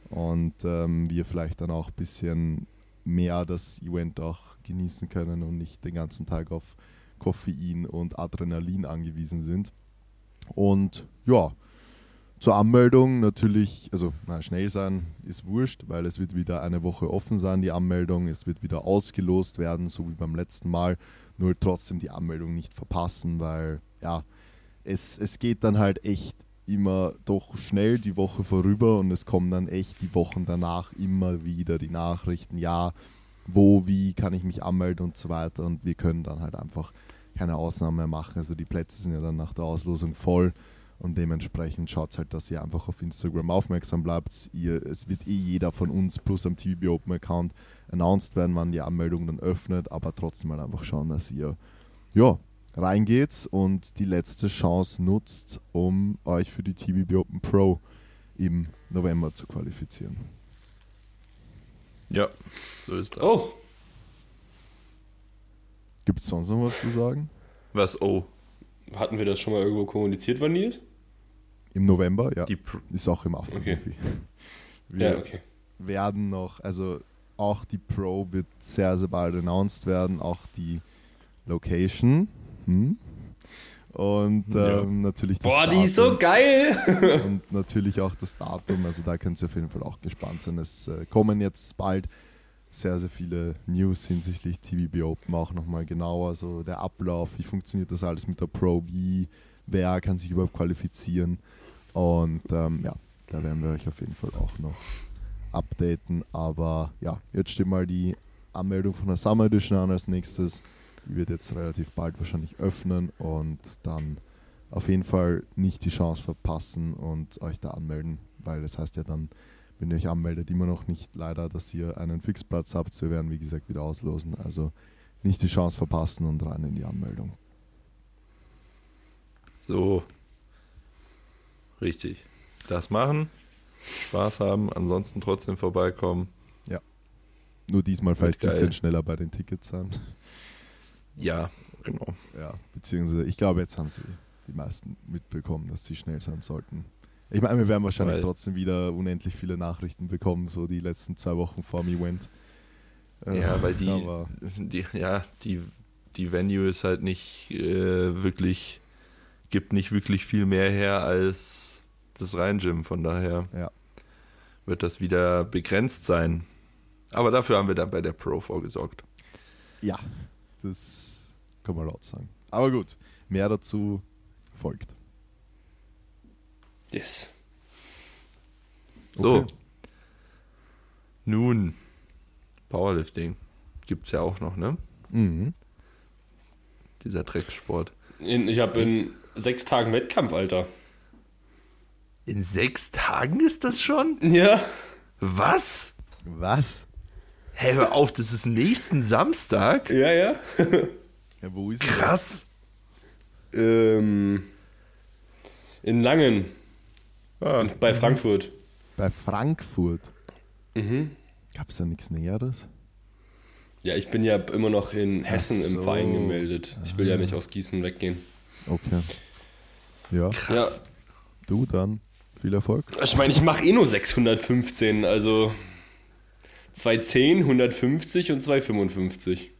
und ähm, wir vielleicht dann auch ein bisschen mehr das Event auch genießen können und nicht den ganzen Tag auf Koffein und Adrenalin angewiesen sind. Und ja, zur Anmeldung natürlich, also na, schnell sein ist wurscht, weil es wird wieder eine Woche offen sein, die Anmeldung. Es wird wieder ausgelost werden, so wie beim letzten Mal. Nur trotzdem die Anmeldung nicht verpassen, weil ja, es, es geht dann halt echt immer doch schnell die Woche vorüber und es kommen dann echt die Wochen danach immer wieder die Nachrichten, ja, wo, wie kann ich mich anmelden und so weiter und wir können dann halt einfach keine Ausnahme mehr machen. Also die Plätze sind ja dann nach der Auslosung voll und dementsprechend schaut halt, dass ihr einfach auf Instagram aufmerksam bleibt. Ihr, es wird eh jeder von uns plus am TVB Open Account announced werden, wann die Anmeldung dann öffnet, aber trotzdem mal einfach schauen, dass ihr ja, reingeht und die letzte Chance nutzt, um euch für die TVB Open Pro im November zu qualifizieren. Ja, so ist das. Oh, Gibt es sonst noch was zu sagen? Was? Oh, hatten wir das schon mal irgendwo kommuniziert, wann die ist? Im November, ja. die Ist auch im Aftermovie. Okay. Wir Ja, okay. werden noch, also auch die Pro wird sehr, sehr bald announced werden, auch die Location. Hm? Und Ja. ähm, natürlich das Boah, die ist so Datum. geil! Und natürlich auch das Datum. Also da könnt ihr auf jeden Fall auch gespannt sein. Es äh, kommen jetzt bald sehr, sehr viele News hinsichtlich TVB Open auch nochmal genauer. So der Ablauf, wie funktioniert das alles mit der Pro, wie, wer kann sich überhaupt qualifizieren. Und ähm, ja, da werden wir euch auf jeden Fall auch noch updaten. Aber ja, jetzt steht mal die Anmeldung von der Summer Edition an als nächstes. Die wird jetzt relativ bald wahrscheinlich öffnen und dann auf jeden Fall nicht die Chance verpassen und euch da anmelden, weil das heißt ja dann, wenn ihr euch anmeldet, immer noch nicht leider, dass ihr einen Fixplatz habt. Wir werden, wie gesagt, wieder auslosen. Also nicht die Chance verpassen und rein in die Anmeldung. So. Richtig. Das machen, Spaß haben, ansonsten trotzdem vorbeikommen. Nur diesmal vielleicht ein bisschen schneller bei den Tickets sein. Ja, genau. Ja, beziehungsweise ich glaube, jetzt haben sie die meisten mitbekommen, dass sie schnell sein sollten. Ich meine, wir werden wahrscheinlich Weil- trotzdem wieder unendlich viele Nachrichten bekommen, so die letzten zwei Wochen vor dem Event. Äh, Ja, weil die, die, ja, die, die Venue ist halt nicht äh, wirklich, gibt nicht wirklich viel mehr her als das Rhein-Gym. Von daher Ja. wird das wieder begrenzt sein. Aber dafür haben wir dann bei der Pro vorgesorgt. ja, das kann man laut sagen. Aber gut, mehr dazu folgt. Yes. So. Okay. Nun, Powerlifting gibt's ja auch noch, ne? Mhm. Dieser Drecksport. In, ich habe in sechs Tagen Wettkampf, Alter. In sechs Tagen ist das schon? Ja. Was? Was? Hä, hör auf, das ist nächsten Samstag? Ja, ja. Ja, wo ist denn das? Krass. Ähm, in Langen, Ah, bei Frankfurt. Bei Frankfurt. Mhm. Gab es da nichts Näheres? Ja, ich bin ja immer noch in Hessen Ach im so. Verein gemeldet. Ich will ja nicht aus Gießen weggehen. Okay. Ja, krass. du dann. Viel Erfolg. Ich meine, ich mache eh nur 615, also 210, 150 und 255.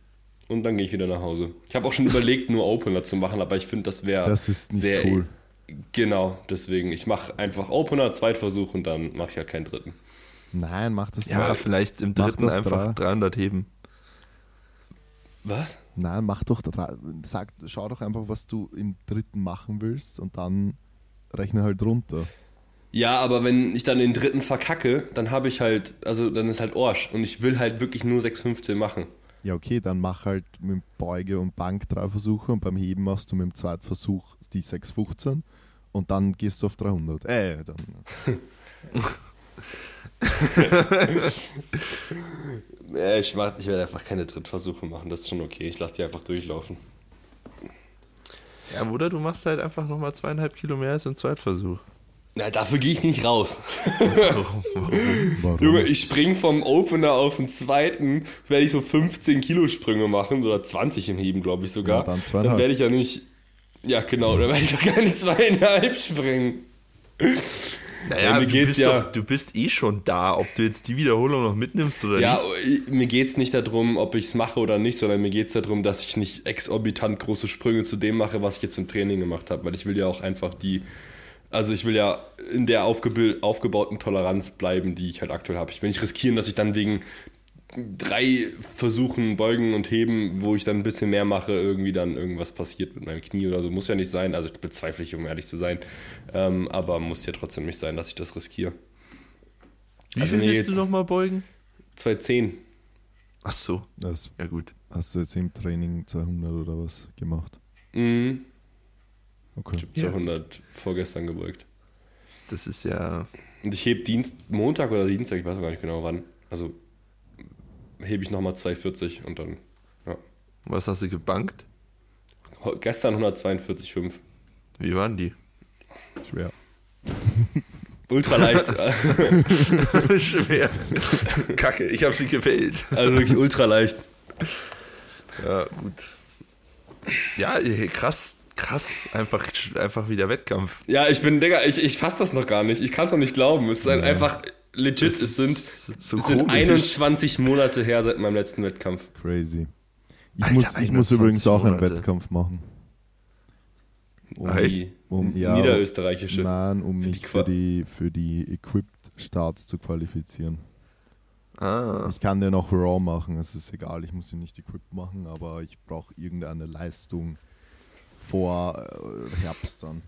Und dann gehe ich wieder nach Hause. Ich habe auch schon überlegt, nur Opener zu machen, aber ich finde, das wäre sehr cool. Genau, deswegen. Ich mache einfach Opener, Zweitversuch und dann mache ich halt keinen dritten. Nein, mach das Ja, nicht. vielleicht im dritten einfach drei. 300 heben. Was? Nein, mach doch. drei- Sag, schau doch einfach, was du im dritten machen willst und dann rechne halt runter. Ja, aber wenn ich dann den dritten verkacke, dann habe ich halt, also dann ist halt Orsch und ich will halt wirklich nur 615 machen. Ja, okay, dann mach halt mit Beuge und Bank drei Versuche und beim Heben machst du mit dem zweiten Versuch die 615 und dann gehst du auf 300. Äh, dann. Ja, ich, mach, ich werde einfach keine Drittversuche machen, das ist schon okay. Ich lasse die einfach durchlaufen. Ja, oder du machst halt einfach nochmal zweieinhalb Kilo mehr als im Zweitversuch. Na, dafür gehe ich nicht raus. Warum? Junge, ich spring vom Opener auf den zweiten, werde ich so 15 Kilo Sprünge machen oder 20 im Heben, glaube ich sogar. Ja, dann zweieinhalb. werde ich ja nicht. Ja, genau, dann werde ich doch keine zweieinhalb springen. Naja, Ja, mir du, geht's bist ja- doch, du bist eh schon da, ob du jetzt die Wiederholung noch mitnimmst oder Ja, nicht. ich- mir geht es nicht darum, ob ich es mache oder nicht, sondern mir geht es darum, dass ich nicht exorbitant große Sprünge zu dem mache, was ich jetzt im Training gemacht habe, weil ich will ja auch einfach die, also ich will ja in der aufgebauten Toleranz bleiben, die ich halt aktuell habe. Ich will nicht riskieren, dass ich dann wegen drei Versuchen beugen und heben, wo ich dann ein bisschen mehr mache, irgendwie dann irgendwas passiert mit meinem Knie oder so. Muss ja nicht sein, also bezweifle ich, um ehrlich zu sein. Ähm, aber muss ja trotzdem nicht sein, dass ich das riskiere. Wie also viel willst du nochmal beugen? 210. Ach so, Das ja gut. hast du jetzt im Training 200 oder was gemacht? Mhm. Okay. Ich habe 200 vorgestern gebeugt. Das ist ja. Und ich heb Dienst, Montag oder Dienstag, ich weiß gar nicht genau wann. Also hebe ich nochmal 240 und dann, ja. Was hast du gebankt? Gestern 142,5. Wie waren die? Schwer. Ultra leicht, Schwer. Kacke, ich habe sie gewählt. also wirklich ultra leicht. Ja, gut. Ja, krass, krass. Einfach, einfach wieder Wettkampf. Ja, ich bin, Digga, ich, ich fass das noch gar nicht. Ich kann es noch nicht glauben. Es ist ein, Ja. einfach legit. Das Es sind, so es sind komisch. 21 Monate her seit meinem letzten Wettkampf. Crazy. Ich Alter, muss, ich muss 21 übrigens auch einen Monate. Wettkampf machen. Um? Die um, ja, niederösterreichische. Nein, um mich für die, für die Equipped-Starts zu qualifizieren. Ah, Ich kann den auch Raw machen, es ist egal, ich muss ihn nicht Equipped machen, aber ich brauche irgendeine Leistung vor äh, Herbst dann.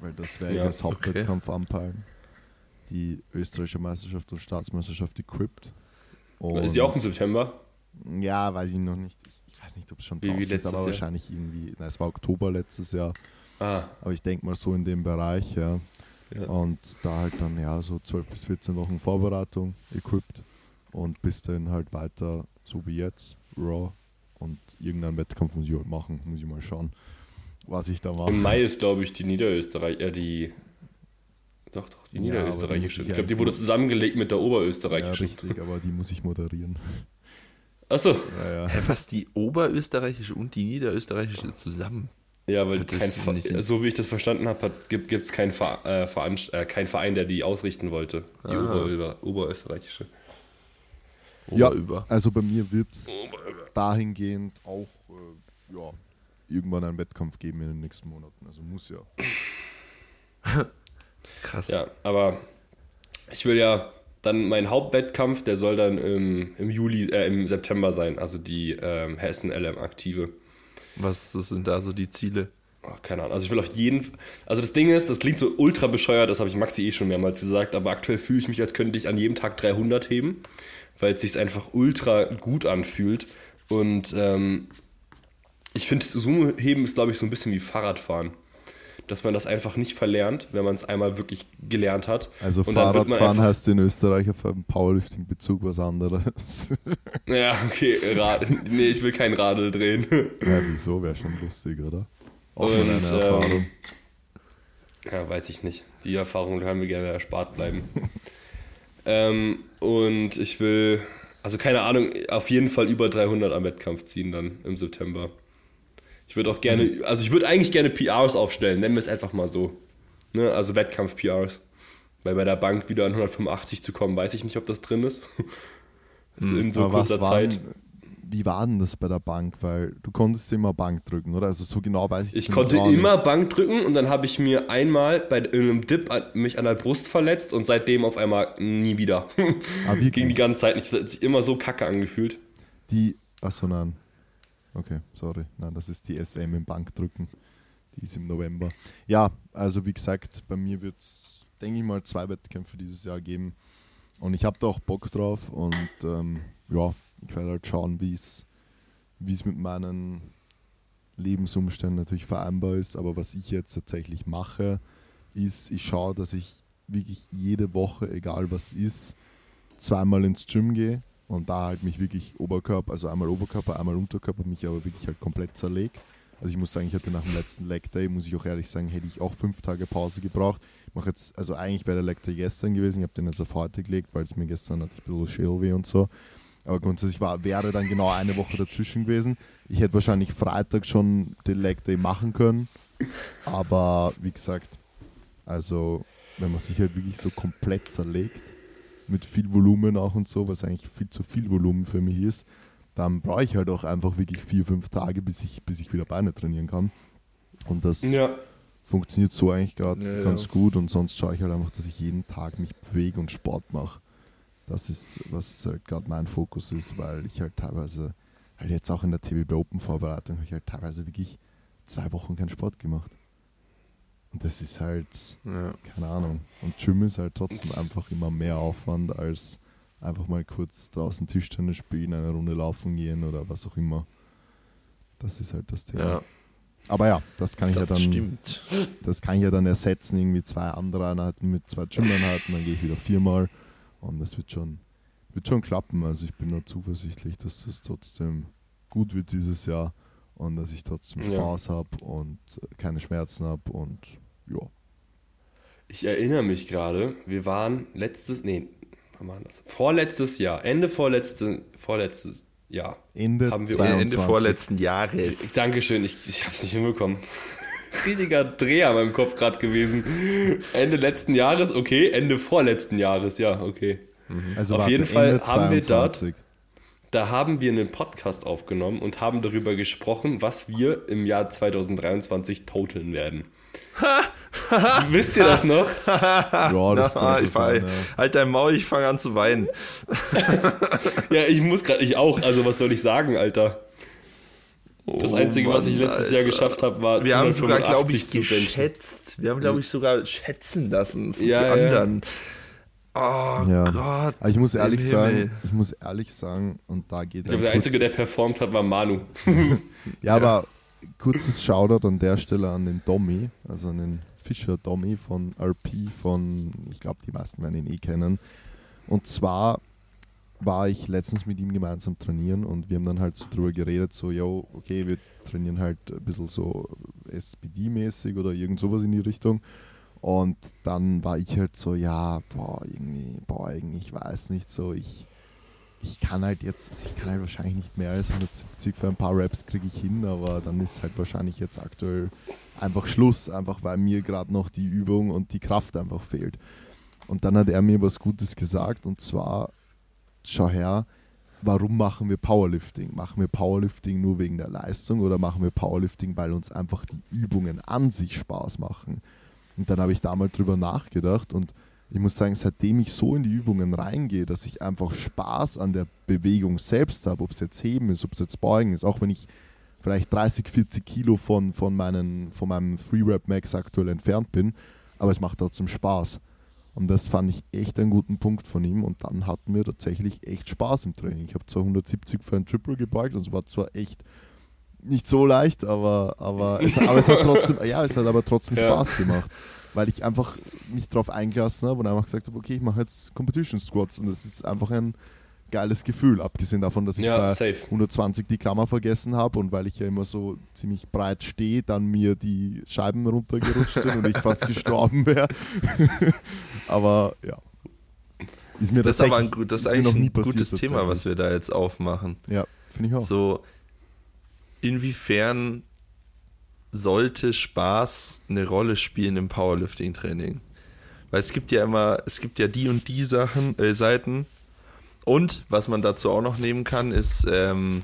Weil das wäre Ja, ja, das Hauptwettkampf anpeilen. Die österreichische Meisterschaft und Staatsmeisterschaft Equipped. Und Ist die auch im September? Ja, weiß ich noch nicht. Ich, weiß nicht, ob es schon Wie- wie ist, aber Jahr? wahrscheinlich irgendwie, na, es war Oktober letztes Jahr, Ah, aber ich denke mal so in dem Bereich, ja. Ja. Und da halt dann ja so 12 bis 14 Wochen Vorbereitung, equipped und bis dann halt weiter, so wie jetzt, Raw. Und irgendeinen Wettkampf muss ich halt machen, muss ich mal schauen, was ich da mache. Im Mai ist, glaube ich, die Niederösterreich, äh, die. Doch, doch, die Ja, niederösterreichische. muss ich Ich glaube, die wurde nur- zusammengelegt mit der Ja, oberösterreichischen. richtig, aber die muss ich moderieren. Achso. Ja, ja. Was die oberösterreichische und die niederösterreichische zusammen? Ja, weil Das kein ist Ver- nicht- so wie ich das verstanden habe, hat, gibt es keinen Ver äh, Veranst- äh, kein Verein, der die ausrichten wollte. Die Ah. Ober oberösterreichische. Ja. Oberüber. Also bei mir wird es dahingehend auch äh, ja, irgendwann einen Wettkampf geben in den nächsten Monaten. Also muss ja. Krass. Ja, aber ich will ja dann mein Hauptwettkampf, der soll dann im, im Juli, äh, im September sein, also die ähm, Hessen LM Aktive. Was sind da so die Ziele? Ach, keine Ahnung. Also ich will auf jeden Fall. Also das Ding ist, das klingt so ultra bescheuert, das habe ich Maxi eh schon mehrmals gesagt, aber aktuell fühle ich mich, als könnte ich an jedem Tag 300 heben, weil es sich einfach ultra gut anfühlt. Und ähm, ich finde, Sumo heben ist, glaube ich, so ein bisschen wie Fahrradfahren. Dass man das einfach nicht verlernt, wenn man es einmal wirklich gelernt hat. Also Und Fahrradfahren heißt in Österreich auf einem Powerlifting-Bezug was anderes. Ja, okay, Rad, nee, ich will kein Radl drehen. ja, wieso? Wäre schon lustig, oder? Auch Und, eine ähm, Erfahrung. Ja, weiß ich nicht. Die Erfahrung können wir gerne erspart bleiben. ähm, und ich will, also keine Ahnung, auf jeden Fall über 300 am Wettkampf ziehen dann im September. Ich würde auch gerne, also ich würde eigentlich gerne PRs aufstellen, nennen wir es einfach mal so. Ne? Also Wettkampf-PRs. Weil bei der Bank wieder an 185 zu kommen, weiß ich nicht, ob das drin ist. Das ist in so Aber kurzer waren, Zeit. wie war denn das bei der Bank? Weil du konntest immer Bank drücken, oder? Also so genau weiß ich Ich konnte nicht. immer Bank drücken und dann habe ich mir einmal bei einem Dip an, mich an der Brust verletzt und seitdem auf einmal nie wieder. Ah, wirklich? Ging die ganze Zeit nicht. Das hat sich immer so kacke angefühlt. Die, achso, nein. Okay, sorry. Nein, das ist die SM im Bankdrücken. Die ist im November. Ja, also wie gesagt, bei mir wird es, denke ich mal, zwei Wettkämpfe dieses Jahr geben. Und ich habe da auch Bock drauf. Und ähm, ja, ich werde halt schauen, wie es mit meinen Lebensumständen natürlich vereinbar ist. Aber was ich jetzt tatsächlich mache, ist, ich schaue, dass ich wirklich jede Woche, egal was ist, zweimal ins Gym gehe und da halt mich wirklich Oberkörper, also einmal Oberkörper, einmal Unterkörper, mich aber wirklich halt komplett zerlegt. Also ich muss sagen, ich hatte nach dem letzten Leg Day, muss ich auch ehrlich sagen, hätte ich auch fünf Tage Pause gebraucht. Ich mache jetzt, also eigentlich wäre der Leg Day gestern gewesen, ich habe den jetzt auf heute gelegt, weil es mir gestern hatte ich ein bisschen Schädelweh und so. Aber grundsätzlich war, wäre dann genau eine Woche dazwischen gewesen. Ich hätte wahrscheinlich Freitag schon den Leg Day machen können. Aber wie gesagt, also wenn man sich halt wirklich so komplett zerlegt, mit viel Volumen auch und so, was eigentlich viel zu viel Volumen für mich ist, dann brauche ich halt auch einfach wirklich vier, fünf Tage, bis ich, bis ich wieder Beine trainieren kann. Und das Ja. funktioniert so eigentlich gerade Ja, ja. ganz gut und sonst schaue ich halt einfach, dass ich jeden Tag mich bewege und Sport mache. Das ist, was halt gerade mein Fokus ist, weil ich halt teilweise, halt jetzt auch in der TBB Open Vorbereitung, habe ich halt teilweise wirklich zwei Wochen keinen Sport gemacht. Und das ist halt, Ja. keine Ahnung. Und Gym ist halt trotzdem einfach immer mehr Aufwand als einfach mal kurz draußen Tischtennis spielen, eine Runde laufen gehen oder was auch immer. Das ist halt das Thema. ja, Aber ja, das kann ich ja das dann, stimmt. das kann ich ja dann ersetzen, irgendwie zwei andere Einheiten mit zwei Gym-Einheiten, dann gehe ich wieder viermal und das wird schon, wird schon klappen. Also ich bin nur zuversichtlich, dass das trotzdem gut wird dieses Jahr und dass ich trotzdem Ja. Spaß habe und keine Schmerzen habe und ja. Ich erinnere mich gerade, wir waren letztes, nee, wann war das? Vorletztes Jahr, Ende vorletzte, vorletztes Jahr. Ende Haben wir- 22. Ende vorletzten Jahres. Dankeschön, ich, ich habe es nicht hinbekommen. Riesiger Dreher in meinem Kopf gerade gewesen. Ende letzten Jahres, okay. Ende vorletzten Jahres, ja, okay. Also Auf warte, jeden Fall Ende haben wir dort- 22. da haben wir einen Podcast aufgenommen und haben darüber gesprochen, was wir im Jahr 2023 totaln werden. Wisst ihr das noch? Ja, das Na, ich gut sein, ja. Halt dein Maul, ich fange an zu weinen. Ja, ich muss gerade, ich auch. Also, was soll ich sagen, Alter? Das Oh Einzige, was ich Mann, letztes Jahr Alter. geschafft habe, war. Wir haben sogar, glaube 185 ich, geschätzt. Wir haben, glaube ich, sogar schätzen lassen von Ja, die ja. Oh Ja. Gott. Aber ich muss ehrlich sagen, Himmel. ich muss ehrlich sagen, und da geht Ich glaube, der Einzige, der performt hat, war Manu. Ja, aber kurzes Shoutout an der Stelle an den Dommy, also an den Fischer Dommy von RP von, ich glaube, die meisten werden ihn eh kennen. Und zwar war ich letztens mit ihm gemeinsam trainieren und wir haben dann halt so drüber geredet, so, yo, okay, wir trainieren halt ein bisschen so SPD-mäßig oder irgend sowas in die Richtung. Und dann war ich halt so, ja, boah, irgendwie, boah, irgendwie, ich weiß nicht so, ich, ich kann halt jetzt, also ich kann halt wahrscheinlich nicht mehr als 170 für ein paar Raps kriege ich hin, aber dann ist halt wahrscheinlich jetzt aktuell einfach Schluss, einfach weil mir gerade noch die Übung und die Kraft einfach fehlt. Und dann hat er mir was Gutes gesagt und zwar, schau her, warum machen wir Powerlifting? Machen wir Powerlifting nur wegen der Leistung oder machen wir Powerlifting, weil uns einfach die Übungen an sich Spaß machen? Und dann habe ich da mal drüber nachgedacht und ich muss sagen, seitdem ich so in die Übungen reingehe, dass ich einfach Spaß an der Bewegung selbst habe, ob es jetzt Heben ist, ob es jetzt Beugen ist, auch wenn ich vielleicht 30, 40 Kilo von, von, meinen, von meinem 3-Rap-Max aktuell entfernt bin, aber es macht trotzdem Spaß. Und das fand ich echt einen guten Punkt von ihm und dann hatten wir tatsächlich echt Spaß im Training. Ich habe zwar 170 für ein Triple gebeugt und es war zwar echt nicht so leicht, aber, aber, es, aber es hat trotzdem, ja, es hat aber trotzdem Ja. Spaß gemacht, weil ich einfach mich darauf eingelassen habe und einfach gesagt habe, okay, ich mache jetzt Competition Squats und das ist einfach ein geiles Gefühl, abgesehen davon, dass ich Ja, bei safe. 120 die Klammer vergessen habe und weil ich ja immer so ziemlich breit stehe, dann mir die Scheiben runtergerutscht sind und ich fast gestorben wäre. aber ja. Ist mir Das ist aber ein, gut, das ist eigentlich noch nie ein passiert gutes Thema, tatsächlich. was wir da jetzt aufmachen. Ja, finde ich auch. So, inwiefern sollte Spaß eine Rolle spielen im Powerlifting-Training? Weil es gibt ja immer, es gibt ja die und die Sachen, äh, Seiten. Und was man dazu auch noch nehmen kann, ist, ähm,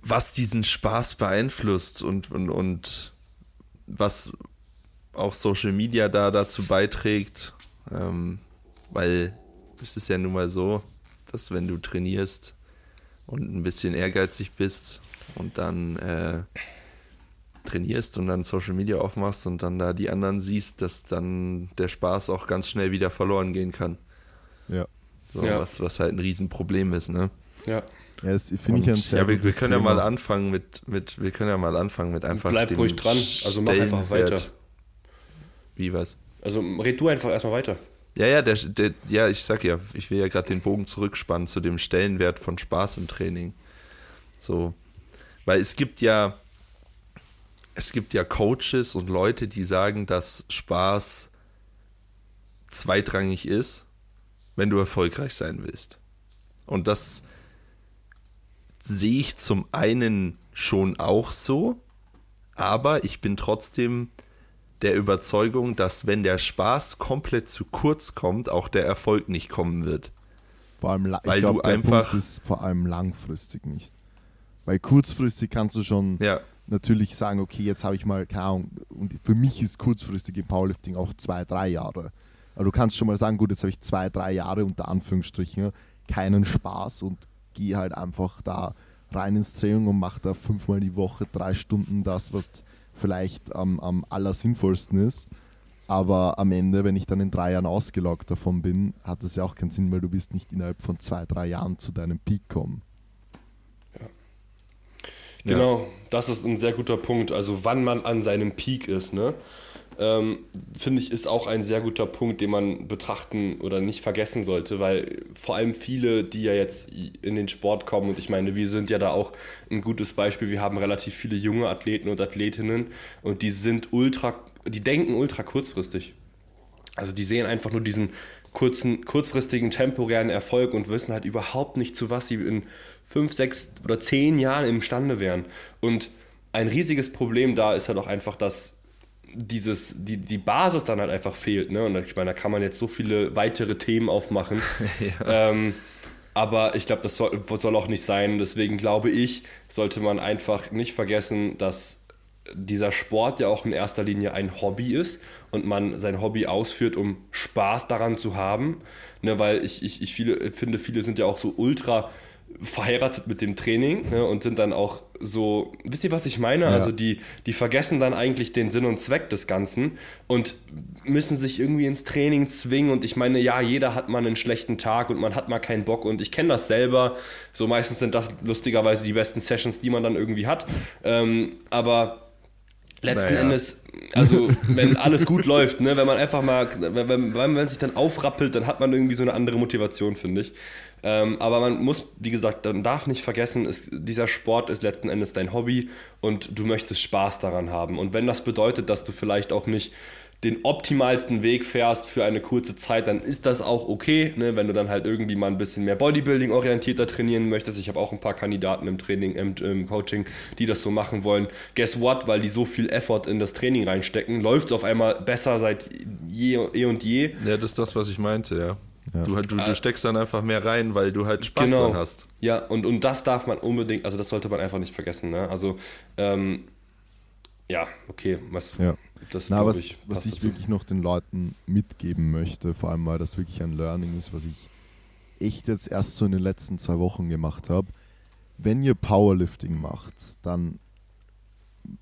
was diesen Spaß beeinflusst und, und, und was auch Social Media da dazu beiträgt. Ähm, weil es ist ja nun mal so, dass wenn du trainierst und ein bisschen ehrgeizig bist und dann äh, trainierst und dann Social Media aufmachst und dann da die anderen siehst, dass dann der Spaß auch ganz schnell wieder verloren gehen kann. Ja. So, Ja. was, was halt ein Riesenproblem ist, ne? Ja. Ja, das finde ich ein sehr ja, wir, wir können ja Thema. mal anfangen mit, mit, wir können ja mal anfangen mit einfach. Bleib dem ruhig dran, also mach einfach weiter. Wie was? Also red du einfach erstmal weiter. Ja, ja, der, der, ja, ich sag ja, ich will ja gerade den Bogen zurückspannen zu dem Stellenwert von Spaß im Training. So, weil es gibt ja, es gibt ja Coaches und Leute, die sagen, dass Spaß zweitrangig ist, wenn du erfolgreich sein willst. Und das sehe ich zum einen schon auch so, aber ich bin trotzdem der Überzeugung, dass wenn der Spaß komplett zu kurz kommt, auch der Erfolg nicht kommen wird. Vor allem, Weil ich glaube, du einfach- ist vor allem langfristig nicht. Weil kurzfristig kannst du schon Ja, natürlich sagen, okay, jetzt habe ich mal, keine Ahnung, und für mich ist kurzfristig im Powerlifting auch zwei, drei Jahre. Aber du kannst schon mal sagen, gut, jetzt habe ich zwei, drei Jahre unter Anführungsstrichen keinen Spaß und gehe halt einfach da rein ins Training und mache da fünfmal die Woche drei Stunden das, was vielleicht am, am allersinnvollsten ist. Aber am Ende, wenn ich dann in drei Jahren ausgelockt davon bin, hat das ja auch keinen Sinn, weil du bist nicht innerhalb von zwei, drei Jahren zu deinem Peak kommen. Genau, das ist ein sehr guter Punkt. Also wann man an seinem Peak ist, ne? Ähm, Finde ich, ist auch ein sehr guter Punkt, den man betrachten oder nicht vergessen sollte, weil vor allem viele, die ja jetzt in den Sport kommen, und ich meine, wir sind ja da auch ein gutes Beispiel, wir haben relativ viele junge Athleten und Athletinnen und die sind ultra, die denken ultra kurzfristig. Also die sehen einfach nur diesen kurzen, kurzfristigen, temporären Erfolg und wissen halt überhaupt nicht, zu was sie in fünf, sechs oder zehn Jahren imstande wären. Und ein riesiges Problem da ist halt auch einfach, dass dieses, die, die Basis dann halt einfach fehlt. Ne? Und ich meine, da kann man jetzt so viele weitere Themen aufmachen. ähm, Aber ich glaube, das soll, soll auch nicht sein. Deswegen glaube ich, sollte man einfach nicht vergessen, dass dieser Sport ja auch in erster Linie ein Hobby ist und man sein Hobby ausführt, um Spaß daran zu haben. Ne, weil ich, ich, ich viele, finde, viele sind ja auch so ultra verheiratet mit dem Training ne, und sind dann auch so, wisst ihr, was ich meine? Ja. Also die, die vergessen dann eigentlich den Sinn und Zweck des Ganzen und müssen sich irgendwie ins Training zwingen und ich meine, ja, jeder hat mal einen schlechten Tag und man hat mal keinen Bock und ich kenne das selber, so meistens sind das lustigerweise die besten Sessions, die man dann irgendwie hat, ähm, aber letzten naja. Endes, also wenn alles gut läuft, ne, wenn man einfach mal, wenn, wenn, wenn man sich dann aufrappelt, dann hat man irgendwie so eine andere Motivation, finde ich. Ähm, aber man muss, wie gesagt, man darf nicht vergessen, es, dieser Sport ist letzten Endes dein Hobby und du möchtest Spaß daran haben. Und wenn das bedeutet, dass du vielleicht auch nicht den optimalsten Weg fährst für eine kurze Zeit, dann ist das auch okay, ne? wenn du dann halt irgendwie mal ein bisschen mehr Bodybuilding-orientierter trainieren möchtest. Ich habe auch ein paar Kandidaten im Training, im, im, Coaching, die das so machen wollen. Guess what? Weil die so viel Effort in das Training reinstecken, läuft es auf einmal besser seit je, eh und je. Ja, das ist das, was ich meinte, ja. Ja. Du, du, du, äh, steckst dann einfach mehr rein, weil du halt Spaß genau. dran hast. Ja, und, und das darf man unbedingt, also das sollte man einfach nicht vergessen. Ne? Also, ähm, ja, okay, was, ja. das Na, was ich, was ich wirklich noch den Leuten mitgeben möchte, vor allem weil das wirklich ein Learning ist, was ich echt jetzt erst so in den letzten zwei Wochen gemacht habe. Wenn ihr Powerlifting macht, dann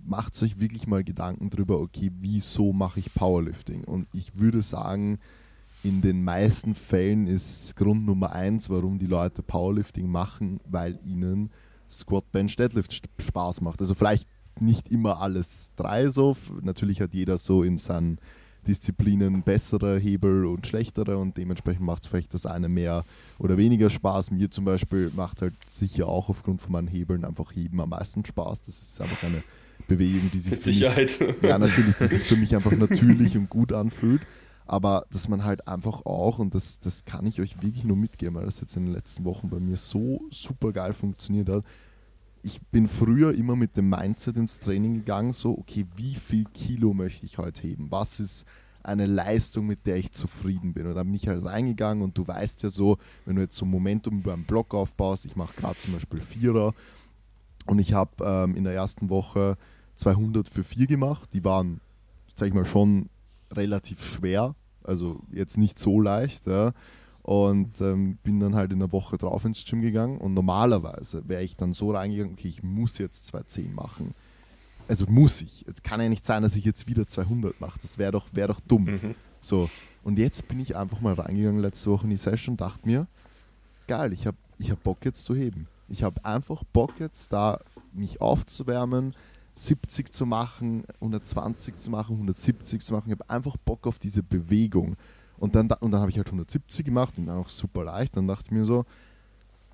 macht euch wirklich mal Gedanken drüber, okay, wieso mache ich Powerlifting? Und ich würde sagen, in den meisten Fällen ist Grund Nummer eins, warum die Leute Powerlifting machen, weil ihnen Squat, Bench, Deadlift Spaß macht. Also vielleicht nicht immer alles drei so. Natürlich hat jeder so in seinen Disziplinen bessere Hebel und schlechtere und dementsprechend macht es vielleicht das eine mehr oder weniger Spaß. Mir zum Beispiel macht halt sicher auch aufgrund von meinen Hebeln einfach Heben am meisten Spaß. Das ist einfach eine Bewegung, die sich Mit Sicherheit. Mich, ja natürlich, die sich für mich einfach natürlich und gut anfühlt aber dass man halt einfach auch, und das, das kann ich euch wirklich nur mitgeben, weil das jetzt in den letzten Wochen bei mir so super geil funktioniert hat. Ich bin früher immer mit dem Mindset ins Training gegangen, so, okay, wie viel Kilo möchte ich heute heben? Was ist eine Leistung, mit der ich zufrieden bin? Und dann bin ich halt reingegangen und du weißt ja so, wenn du jetzt so Momentum über einen Block aufbaust, ich mache gerade zum Beispiel Vierer und ich habe ähm, in der ersten Woche 200 für 4 gemacht, die waren, sag ich mal, schon relativ schwer, also jetzt nicht so leicht. Ja. Und ähm, bin dann halt in der Woche drauf ins Gym gegangen und normalerweise wäre ich dann so reingegangen, okay, ich muss jetzt 210 machen. Also muss ich. Es kann ja nicht sein, dass ich jetzt wieder 200 mache. Das wäre doch, wär doch dumm. Mhm. So. Und jetzt bin ich einfach mal reingegangen letzte Woche in die Session und dachte mir, geil, ich habe ich hab Bock jetzt zu heben. Ich habe einfach Bock jetzt da mich aufzuwärmen, 70 zu machen, 120 zu machen, 170 zu machen. Ich habe einfach Bock auf diese Bewegung. Und dann, und dann habe ich halt 170 gemacht und dann auch super leicht. Dann dachte ich mir so,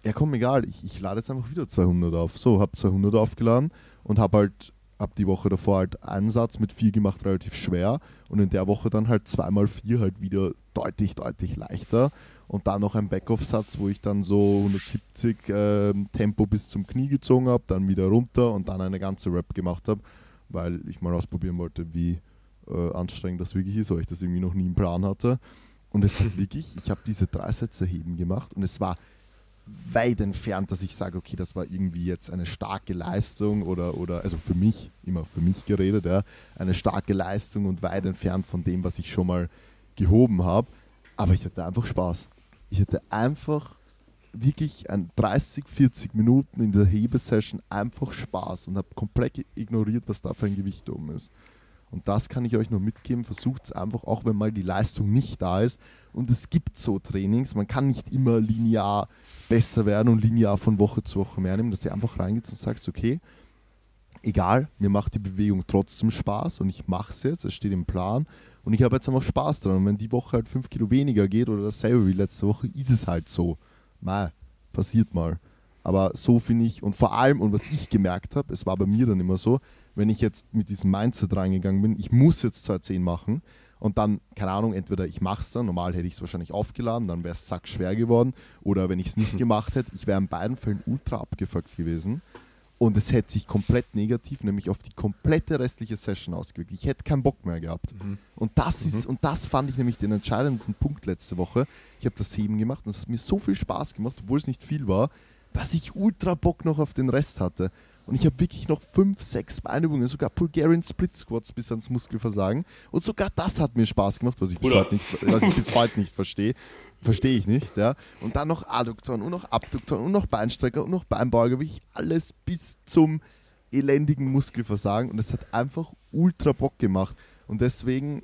ja komm, egal, ich, ich lade jetzt einfach wieder 200 auf. So, habe 200 aufgeladen und habe halt ab die Woche davor halt einen Satz mit 4 gemacht, relativ schwer. Und in der Woche dann halt 2x4 halt wieder deutlich, deutlich leichter und dann noch ein Backoff-Satz, wo ich dann so 170 äh, Tempo bis zum Knie gezogen habe, dann wieder runter und dann eine ganze Rap gemacht habe, weil ich mal ausprobieren wollte, wie äh, anstrengend das wirklich ist, weil ich das irgendwie noch nie im Plan hatte. Und es hat wirklich, ich habe diese drei Sätze heben gemacht und es war weit entfernt, dass ich sage, okay, das war irgendwie jetzt eine starke Leistung oder, oder also für mich, immer für mich geredet, ja, eine starke Leistung und weit entfernt von dem, was ich schon mal gehoben habe. Aber ich hatte einfach Spaß ich hatte einfach wirklich ein 30, 40 Minuten in der Hebesession einfach Spaß und habe komplett ignoriert, was da für ein Gewicht oben ist. Und das kann ich euch nur mitgeben. Versucht es einfach, auch wenn mal die Leistung nicht da ist. Und es gibt so Trainings. Man kann nicht immer linear besser werden und linear von Woche zu Woche mehr nehmen, dass ihr einfach reingeht und sagt, okay, egal, mir macht die Bewegung trotzdem Spaß und ich mache es jetzt, es steht im Plan und ich habe jetzt einfach Spaß dran. Und wenn die Woche halt 5 Kilo weniger geht oder dasselbe wie letzte Woche, ist es halt so. Mal, passiert mal. Aber so finde ich, und vor allem, und was ich gemerkt habe, es war bei mir dann immer so, wenn ich jetzt mit diesem Mindset reingegangen bin, ich muss jetzt 210 machen und dann, keine Ahnung, entweder ich mache es dann, normal hätte ich es wahrscheinlich aufgeladen, dann wäre es sackschwer geworden, oder wenn ich es nicht gemacht hätte, ich wäre in beiden Fällen ultra abgefuckt gewesen. Und es hätte sich komplett negativ, nämlich auf die komplette restliche Session ausgewirkt. Ich hätte keinen Bock mehr gehabt. Mhm. Und, das ist, mhm. und das fand ich nämlich den entscheidendsten Punkt letzte Woche. Ich habe das Heben gemacht und es hat mir so viel Spaß gemacht, obwohl es nicht viel war, dass ich ultra Bock noch auf den Rest hatte. Und ich habe wirklich noch fünf, sechs Beinübungen, sogar Bulgarian Split Squats bis ans Muskelversagen. Und sogar das hat mir Spaß gemacht, was ich bis, heute nicht, was ich bis heute nicht verstehe. Verstehe ich nicht, ja. Und dann noch Adduktoren und noch Abduktoren und noch Beinstrecker und noch Beinbeuger, wirklich alles bis zum elendigen Muskelversagen. Und es hat einfach ultra Bock gemacht. Und deswegen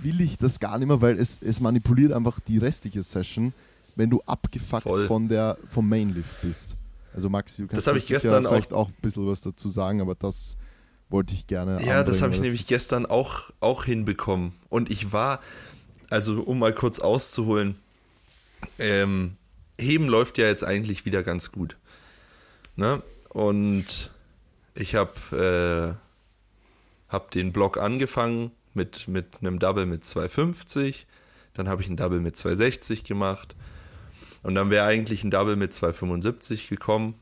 will ich das gar nicht mehr, weil es, es manipuliert einfach die restliche Session, wenn du abgefuckt von der, vom Mainlift bist. Also Maxi, du kannst das ich vielleicht auch, auch ein bisschen was dazu sagen, aber das wollte ich gerne. Ja, das habe ich nämlich gestern auch, auch hinbekommen. Und ich war, also um mal kurz auszuholen, ähm, Heben läuft ja jetzt eigentlich wieder ganz gut. Ne? Und ich habe äh, hab den Block angefangen mit, mit einem Double mit 250, dann habe ich einen Double mit 260 gemacht und dann wäre eigentlich ein Double mit 275 gekommen,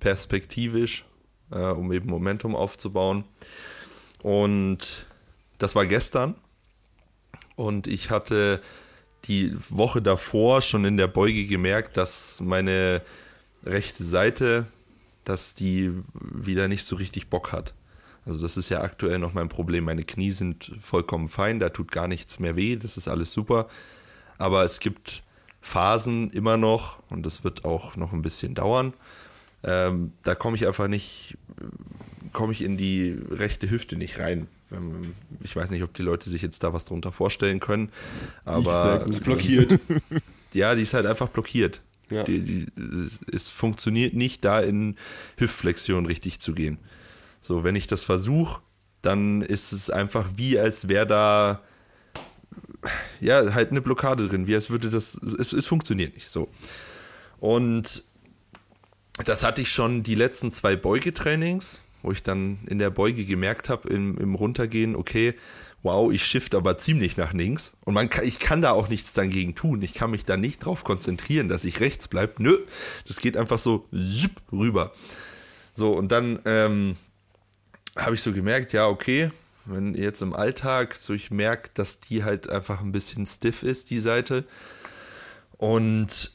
perspektivisch, äh, um eben Momentum aufzubauen. Und das war gestern. Und ich hatte die Woche davor schon in der Beuge gemerkt, dass meine rechte Seite, dass die wieder nicht so richtig Bock hat. Also das ist ja aktuell noch mein Problem. Meine Knie sind vollkommen fein, da tut gar nichts mehr weh, das ist alles super. Aber es gibt Phasen immer noch und das wird auch noch ein bisschen dauern. Ähm, da komme ich einfach nicht, komme ich in die rechte Hüfte nicht rein. Ähm, ich weiß nicht, ob die Leute sich jetzt da was drunter vorstellen können, aber ist blockiert. Ja, die ist halt einfach blockiert. Ja. Die, die, es, es, funktioniert nicht, da in Hüftflexion richtig zu gehen. So, wenn ich das versuche, dann ist es einfach wie, als wäre da ja halt eine Blockade drin, wie als würde das, es, es funktioniert nicht so. Und das hatte ich schon die letzten zwei Beugetrainings, wo ich dann in der Beuge gemerkt habe, im, im Runtergehen, okay, wow, ich shift aber ziemlich nach links. Und man kann, ich kann da auch nichts dagegen tun. Ich kann mich da nicht drauf konzentrieren, dass ich rechts bleibe. Nö, das geht einfach so rüber. So, und dann ähm, habe ich so gemerkt, ja, okay, wenn jetzt im Alltag so ich merke, dass die halt einfach ein bisschen stiff ist, die Seite. Und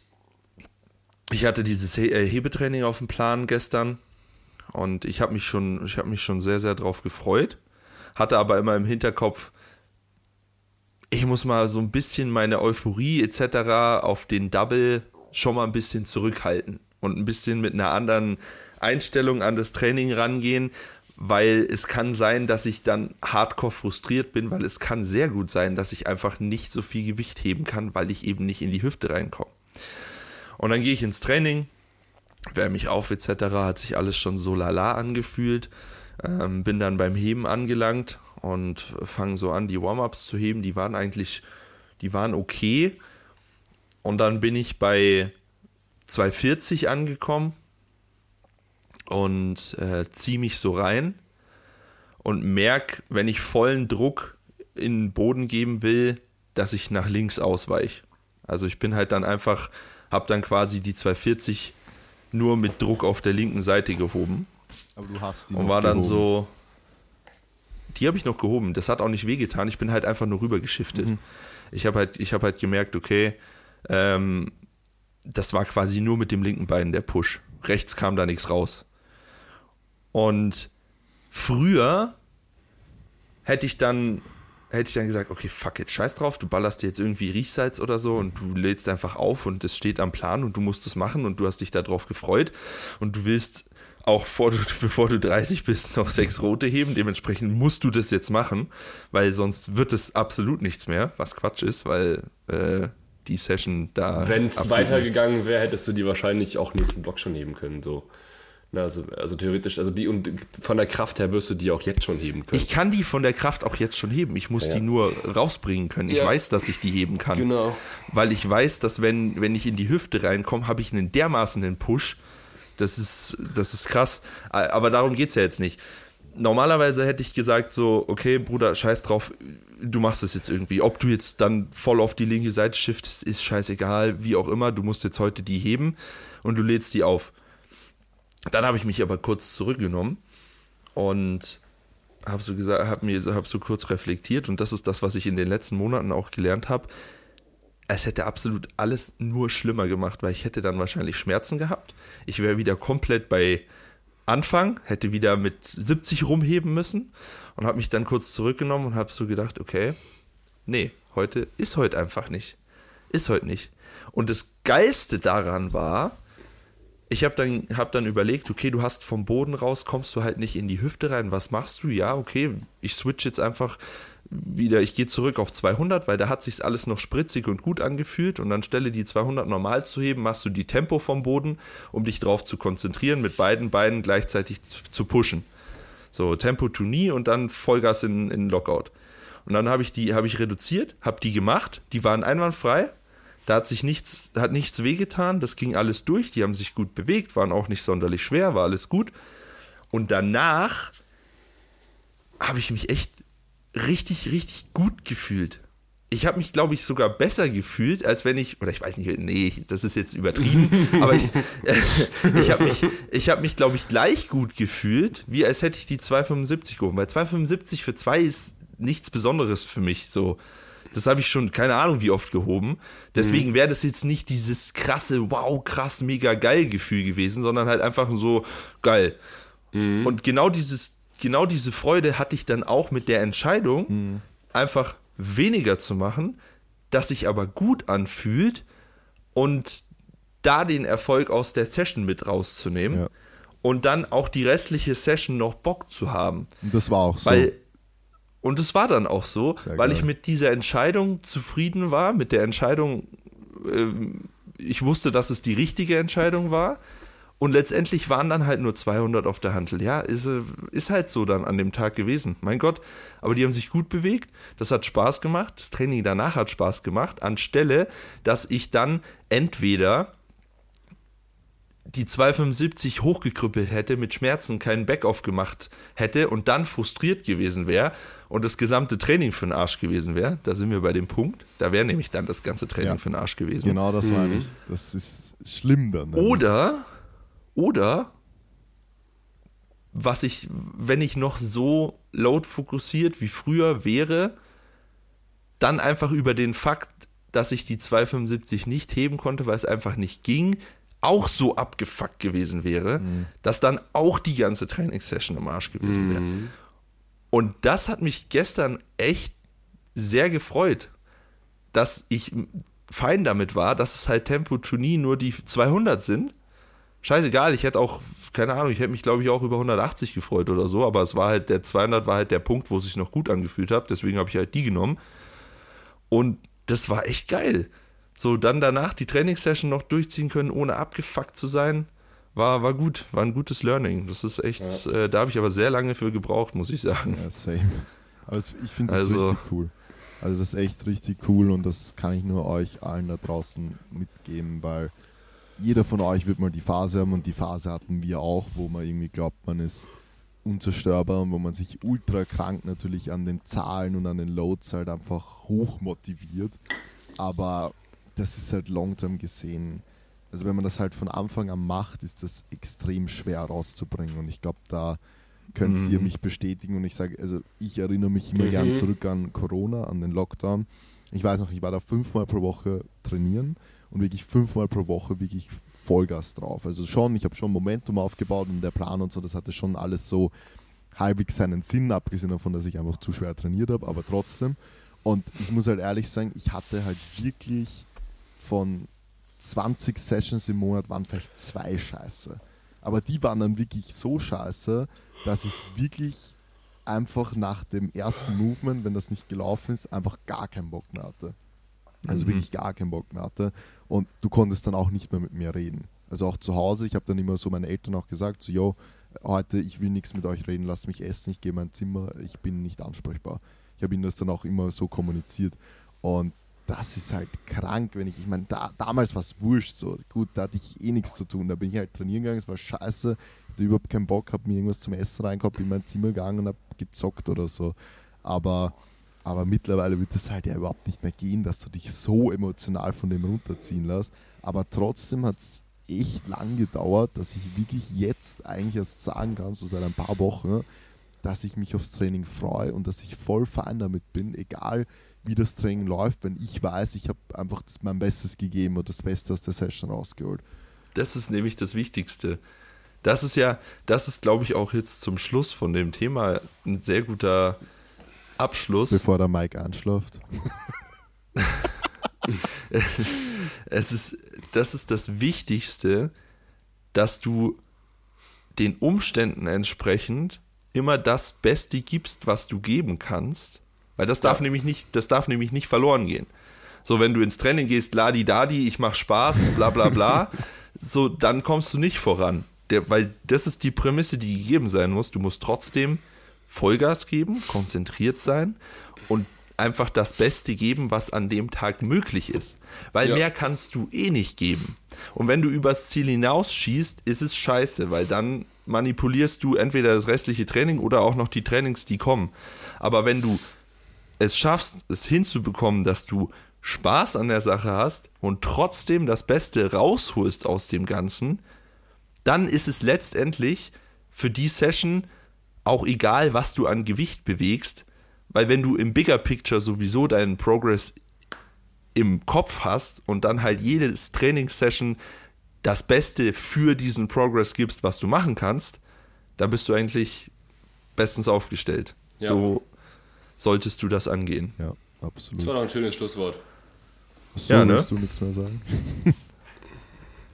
ich hatte dieses äh, Hebetraining auf dem Plan gestern und ich habe mich schon, ich habe mich schon sehr, sehr drauf gefreut, hatte aber immer im Hinterkopf, ich muss mal so ein bisschen meine Euphorie etc. auf den Double schon mal ein bisschen zurückhalten und ein bisschen mit einer anderen Einstellung an das Training rangehen, weil es kann sein, dass ich dann hardcore frustriert bin, weil es kann sehr gut sein, dass ich einfach nicht so viel Gewicht heben kann, weil ich eben nicht in die Hüfte reinkomme. Und dann gehe ich ins Training, wärme mich auf etc., hat sich alles schon so lala angefühlt, ähm, bin dann beim Heben angelangt und fange so an, die Warm-ups zu heben, die waren eigentlich, die waren okay. Und dann bin ich bei 240 angekommen und äh, ziehe mich so rein und merke, wenn ich vollen Druck in den Boden geben will, dass ich nach links ausweiche. Also ich bin halt dann einfach, habe dann quasi die 240 nur mit Druck auf der linken Seite gehoben. Aber du hast die Und war dann so, die habe ich noch gehoben. Das hat auch nicht wehgetan. Ich bin halt einfach nur rüber geschiftet. Mhm. Ich habe halt, ich halt gemerkt, okay, ähm, das war quasi nur mit dem linken Bein der Push. Rechts kam da nichts raus. Und früher hätte ich dann hätte ich dann gesagt, okay, fuck it, scheiß drauf, du ballerst dir jetzt irgendwie Riechsalz oder so und du lädst einfach auf und es steht am Plan und du musst es machen und du hast dich darauf gefreut und du willst auch vor, bevor du 30 bist noch sechs rote heben, dementsprechend musst du das jetzt machen, weil sonst wird es absolut nichts mehr, was Quatsch ist, weil äh, die Session da. Wenn es weitergegangen wäre, hättest du die wahrscheinlich auch nächsten Block schon heben können, so. Na, also, also theoretisch, also die und von der Kraft her wirst du die auch jetzt schon heben können. Ich kann die von der Kraft auch jetzt schon heben. Ich muss ja. die nur rausbringen können. Ich ja. weiß, dass ich die heben kann. Genau. Weil ich weiß, dass wenn, wenn ich in die Hüfte reinkomme, habe ich einen dermaßenen Push. Das ist, das ist krass. Aber darum geht es ja jetzt nicht. Normalerweise hätte ich gesagt, so, okay, Bruder, scheiß drauf, du machst das jetzt irgendwie. Ob du jetzt dann voll auf die linke Seite shiftest, ist scheißegal, wie auch immer. Du musst jetzt heute die heben und du lädst die auf dann habe ich mich aber kurz zurückgenommen und habe so gesagt, habe mir hab so kurz reflektiert und das ist das, was ich in den letzten Monaten auch gelernt habe. Es hätte absolut alles nur schlimmer gemacht, weil ich hätte dann wahrscheinlich Schmerzen gehabt. Ich wäre wieder komplett bei Anfang, hätte wieder mit 70 rumheben müssen und habe mich dann kurz zurückgenommen und habe so gedacht, okay, nee, heute ist heute einfach nicht. Ist heute nicht. Und das Geilste daran war, ich habe dann, hab dann überlegt, okay, du hast vom Boden raus, kommst du halt nicht in die Hüfte rein. Was machst du? Ja, okay, ich switch jetzt einfach wieder, ich gehe zurück auf 200, weil da hat sich alles noch spritzig und gut angefühlt und dann stelle die 200 normal zu heben, machst du die Tempo vom Boden, um dich drauf zu konzentrieren, mit beiden Beinen gleichzeitig zu, zu pushen. So, Tempo to Knee und dann Vollgas in, in Lockout. Und dann habe ich die, habe ich reduziert, habe die gemacht, die waren einwandfrei, da hat sich nichts, hat nichts wehgetan, das ging alles durch, die haben sich gut bewegt, waren auch nicht sonderlich schwer, war alles gut. Und danach habe ich mich echt richtig, richtig gut gefühlt. Ich habe mich, glaube ich, sogar besser gefühlt, als wenn ich, oder ich weiß nicht, nee, das ist jetzt übertrieben, aber ich, ich habe mich, ich habe mich, glaube ich, gleich gut gefühlt, wie als hätte ich die 275 gehoben. Weil 275 für zwei ist nichts Besonderes für mich, so. Das habe ich schon keine Ahnung wie oft gehoben. Deswegen wäre das jetzt nicht dieses krasse, wow, krass, mega geil Gefühl gewesen, sondern halt einfach so geil. Mhm. Und genau dieses, genau diese Freude hatte ich dann auch mit der Entscheidung, mhm. einfach weniger zu machen, das sich aber gut anfühlt und da den Erfolg aus der Session mit rauszunehmen. Ja. Und dann auch die restliche Session noch Bock zu haben. Das war auch so. Weil und es war dann auch so, Sehr weil geil. ich mit dieser Entscheidung zufrieden war, mit der Entscheidung, äh, ich wusste, dass es die richtige Entscheidung war. Und letztendlich waren dann halt nur 200 auf der Handel. Ja, ist, äh, ist halt so dann an dem Tag gewesen. Mein Gott, aber die haben sich gut bewegt. Das hat Spaß gemacht. Das Training danach hat Spaß gemacht. Anstelle, dass ich dann entweder die 275 hochgekrüppelt hätte, mit Schmerzen keinen Backoff gemacht hätte und dann frustriert gewesen wäre und das gesamte Training für den Arsch gewesen wäre, da sind wir bei dem Punkt, da wäre nämlich dann das ganze Training ja. für den Arsch gewesen. Genau das meine mhm. ich. Das ist schlimm dann. Nämlich. Oder, oder, was ich, wenn ich noch so load fokussiert wie früher wäre, dann einfach über den Fakt, dass ich die 275 nicht heben konnte, weil es einfach nicht ging, auch so abgefuckt gewesen wäre, mhm. dass dann auch die ganze Trainingssession im Arsch gewesen wäre. Mhm. Und das hat mich gestern echt sehr gefreut, dass ich fein damit war, dass es halt Tempo Tournee nur die 200 sind. Scheißegal, ich hätte auch, keine Ahnung, ich hätte mich glaube ich auch über 180 gefreut oder so, aber es war halt, der 200 war halt der Punkt, wo es sich noch gut angefühlt hat, deswegen habe ich halt die genommen. Und das war echt geil. So, dann danach die Trainingssession noch durchziehen können, ohne abgefuckt zu sein, war, war gut, war ein gutes Learning. Das ist echt, ja. äh, da habe ich aber sehr lange für gebraucht, muss ich sagen. Ja, same. Aber ich finde das also, richtig cool. Also das ist echt richtig cool und das kann ich nur euch allen da draußen mitgeben, weil jeder von euch wird mal die Phase haben und die Phase hatten wir auch, wo man irgendwie glaubt, man ist unzerstörbar und wo man sich ultra krank natürlich an den Zahlen und an den Loads halt einfach hoch motiviert. Aber das ist halt long-term gesehen. Also wenn man das halt von Anfang an macht, ist das extrem schwer rauszubringen. Und ich glaube, da könnt mhm. ihr mich bestätigen. Und ich sage, also ich erinnere mich immer mhm. gern zurück an Corona, an den Lockdown. Ich weiß noch, ich war da fünfmal pro Woche trainieren und wirklich fünfmal pro Woche wirklich Vollgas drauf. Also schon, ich habe schon Momentum aufgebaut und der Plan und so, das hatte schon alles so halbwegs seinen Sinn, abgesehen davon, dass ich einfach zu schwer trainiert habe, aber trotzdem. Und ich muss halt ehrlich sagen, ich hatte halt wirklich von 20 Sessions im Monat waren vielleicht zwei scheiße. Aber die waren dann wirklich so scheiße, dass ich wirklich einfach nach dem ersten Movement, wenn das nicht gelaufen ist, einfach gar keinen Bock mehr hatte. Also mhm. wirklich gar keinen Bock mehr hatte. Und du konntest dann auch nicht mehr mit mir reden. Also auch zu Hause, ich habe dann immer so meinen Eltern auch gesagt, so, yo, heute, ich will nichts mit euch reden, lasst mich essen, ich gehe in mein Zimmer, ich bin nicht ansprechbar. Ich habe ihnen das dann auch immer so kommuniziert. Und das ist halt krank, wenn ich, ich meine, da, damals war es wurscht so. Gut, da hatte ich eh nichts zu tun. Da bin ich halt trainieren gegangen, es war scheiße, hatte überhaupt keinen Bock, habe mir irgendwas zum Essen reingehabt, bin in mein Zimmer gegangen und habe gezockt oder so. Aber, aber mittlerweile wird es halt ja überhaupt nicht mehr gehen, dass du dich so emotional von dem runterziehen lässt. Aber trotzdem hat es echt lang gedauert, dass ich wirklich jetzt eigentlich erst sagen kann, so seit ein paar Wochen, dass ich mich aufs Training freue und dass ich voll fein damit bin, egal wie das Training läuft, wenn ich weiß, ich habe einfach das, mein Bestes gegeben und das Beste aus der Session rausgeholt. Das ist nämlich das Wichtigste. Das ist ja, das ist, glaube ich, auch jetzt zum Schluss von dem Thema ein sehr guter Abschluss. Bevor der Mike anschläft. es ist, das ist das Wichtigste, dass du den Umständen entsprechend immer das Beste gibst, was du geben kannst, weil das darf ja. nämlich nicht, das darf nämlich nicht verloren gehen. So, wenn du ins Training gehst, ladi dadi, ich mach Spaß, bla bla bla, so, dann kommst du nicht voran. Der, weil das ist die Prämisse, die gegeben sein muss. Du musst trotzdem Vollgas geben, konzentriert sein und einfach das Beste geben, was an dem Tag möglich ist. Weil ja. mehr kannst du eh nicht geben. Und wenn du übers Ziel hinausschießt, ist es scheiße, weil dann manipulierst du entweder das restliche Training oder auch noch die Trainings, die kommen. Aber wenn du es schaffst, es hinzubekommen, dass du Spaß an der Sache hast und trotzdem das Beste rausholst aus dem Ganzen, dann ist es letztendlich für die Session auch egal, was du an Gewicht bewegst, weil wenn du im Bigger Picture sowieso deinen Progress im Kopf hast und dann halt jedes Trainingssession das Beste für diesen Progress gibst, was du machen kannst, dann bist du eigentlich bestens aufgestellt. Ja. So solltest du das angehen. Ja, absolut. Das war doch ein schönes Schlusswort. So ja, ne? du nichts mehr sagen.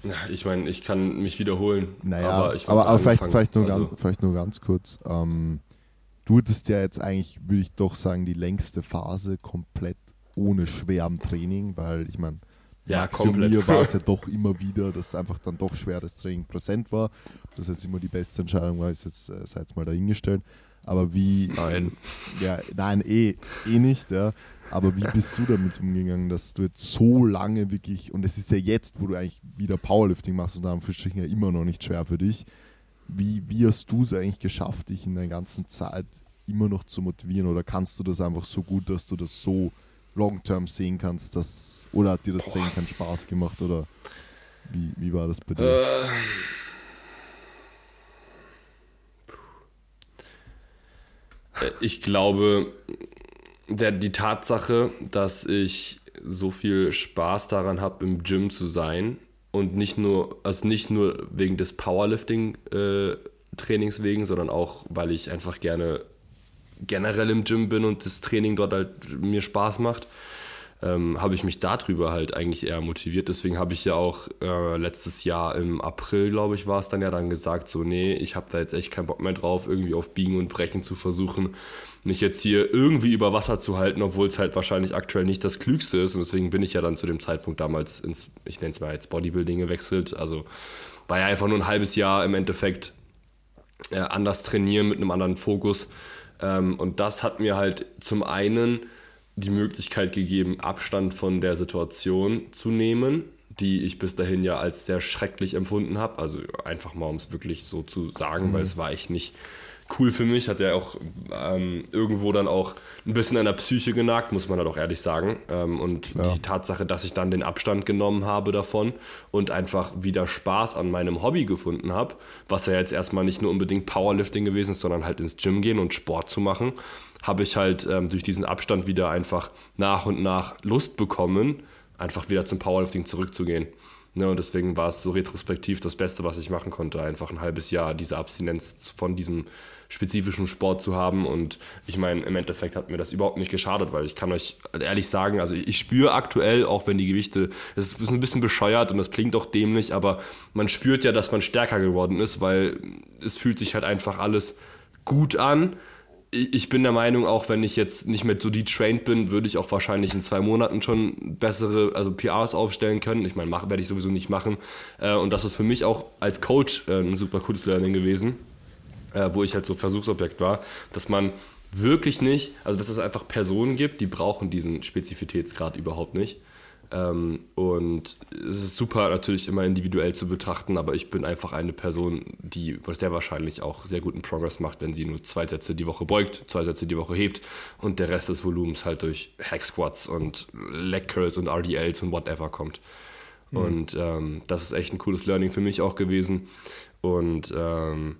ich meine, ich kann mich wiederholen. Naja, aber, ich aber, aber vielleicht, vielleicht, nur also. ganz, vielleicht nur ganz kurz. Ähm, du hattest ja jetzt eigentlich, würde ich doch sagen, die längste Phase komplett ohne schwerem Training, weil ich meine, ja, komplett. mir war es ja doch immer wieder, dass einfach dann doch schweres Training präsent war. Das jetzt immer die beste Entscheidung war, ist jetzt, äh, sei jetzt mal dahingestellt. Aber wie. Nein. Ja, nein, eh, eh nicht, ja. Aber wie bist du damit umgegangen, dass du jetzt so lange wirklich, und es ist ja jetzt, wo du eigentlich wieder Powerlifting machst und da am Fischstrichen ja immer noch nicht schwer für dich, wie, wie hast du es eigentlich geschafft, dich in der ganzen Zeit immer noch zu motivieren? Oder kannst du das einfach so gut, dass du das so long-term sehen kannst? Dass, oder hat dir das Training keinen Spaß gemacht? Oder wie, wie war das bei dir? Äh, ich glaube, der, die Tatsache, dass ich so viel Spaß daran habe, im Gym zu sein und nicht nur, also nicht nur wegen des Powerlifting-Trainings äh, wegen, sondern auch, weil ich einfach gerne generell im Gym bin und das Training dort halt mir Spaß macht ähm, habe ich mich darüber halt eigentlich eher motiviert. Deswegen habe ich ja auch äh, letztes Jahr im April, glaube ich, war es dann ja dann gesagt, so, nee, ich habe da jetzt echt keinen Bock mehr drauf, irgendwie auf Biegen und Brechen zu versuchen, mich jetzt hier irgendwie über Wasser zu halten, obwohl es halt wahrscheinlich aktuell nicht das Klügste ist. Und deswegen bin ich ja dann zu dem Zeitpunkt damals ins, ich nenne es mal jetzt Bodybuilding gewechselt. Also war ja einfach nur ein halbes Jahr im Endeffekt äh, anders trainieren mit einem anderen Fokus. Ähm, und das hat mir halt zum einen die Möglichkeit gegeben, Abstand von der Situation zu nehmen, die ich bis dahin ja als sehr schrecklich empfunden habe. Also einfach mal, um es wirklich so zu sagen, mhm. weil es war echt nicht cool für mich. Hat ja auch ähm, irgendwo dann auch ein bisschen an der Psyche genagt, muss man halt auch ehrlich sagen. Ähm, und ja. die Tatsache, dass ich dann den Abstand genommen habe davon und einfach wieder Spaß an meinem Hobby gefunden habe, was ja jetzt erstmal nicht nur unbedingt Powerlifting gewesen ist, sondern halt ins Gym gehen und Sport zu machen, habe ich halt ähm, durch diesen Abstand wieder einfach nach und nach Lust bekommen, einfach wieder zum Powerlifting zurückzugehen. Ne, und deswegen war es so retrospektiv das Beste, was ich machen konnte, einfach ein halbes Jahr diese Abstinenz von diesem spezifischen Sport zu haben. Und ich meine, im Endeffekt hat mir das überhaupt nicht geschadet, weil ich kann euch ehrlich sagen, also ich spüre aktuell, auch wenn die Gewichte, es ist ein bisschen bescheuert und das klingt auch dämlich, aber man spürt ja, dass man stärker geworden ist, weil es fühlt sich halt einfach alles gut an ich bin der Meinung, auch wenn ich jetzt nicht mehr so detrained bin, würde ich auch wahrscheinlich in zwei Monaten schon bessere, also PRs aufstellen können. Ich meine, werde ich sowieso nicht machen. Äh, und das ist für mich auch als Coach äh, ein super cooles Learning gewesen, äh, wo ich halt so Versuchsobjekt war, dass man wirklich nicht, also dass es einfach Personen gibt, die brauchen diesen Spezifitätsgrad überhaupt nicht. Ähm, und es ist super natürlich immer individuell zu betrachten, aber ich bin einfach eine Person, die sehr wahrscheinlich auch sehr guten Progress macht, wenn sie nur zwei Sätze die Woche beugt, zwei Sätze die Woche hebt und der Rest des Volumens halt durch Hack Squats und Leg Curls und RDLs und whatever kommt. Mhm. Und ähm, das ist echt ein cooles Learning für mich auch gewesen. Und ähm,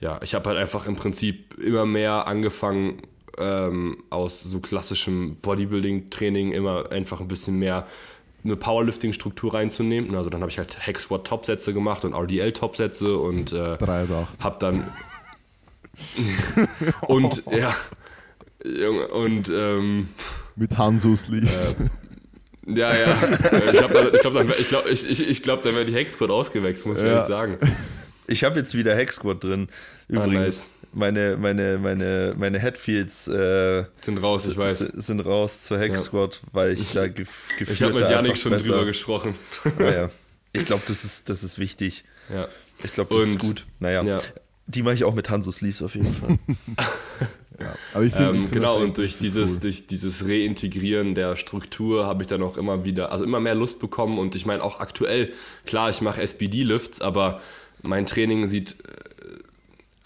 ja, ich habe halt einfach im Prinzip immer mehr angefangen, ähm, aus so klassischem Bodybuilding-Training immer einfach ein bisschen mehr eine Powerlifting-Struktur reinzunehmen. Also dann habe ich halt Hex Squat Topsätze gemacht und RDL Topsätze und äh, habe dann und ja und ähm, mit Hanso Sleeves. Äh, ja, ja. Ich glaube, ich glaub, dann, ich glaub, ich, ich, ich glaub, dann wäre die Hex Squad ausgewechselt, muss ich ja. ehrlich sagen. Ich habe jetzt wieder Hex Squad drin. Ah, Übrigens. Ah, nice meine, meine, meine, meine Headfields äh, sind raus, ich weiß. Sind raus zur Hex Squad, ja. weil ich da gef gefühlt Ich habe mit Janik schon besser. drüber gesprochen. Naja, ich glaube, das ist, das ist wichtig. Ja. Ich glaube, das Und, ist gut. Naja, ja. die mache ich auch mit Hanso Sleeves auf jeden Fall. ja. Aber ich find, ähm, ich genau, und durch dieses, cool. durch dieses Reintegrieren der Struktur habe ich dann auch immer wieder, also immer mehr Lust bekommen und ich meine auch aktuell, klar, ich mache SBD-Lifts, aber mein Training sieht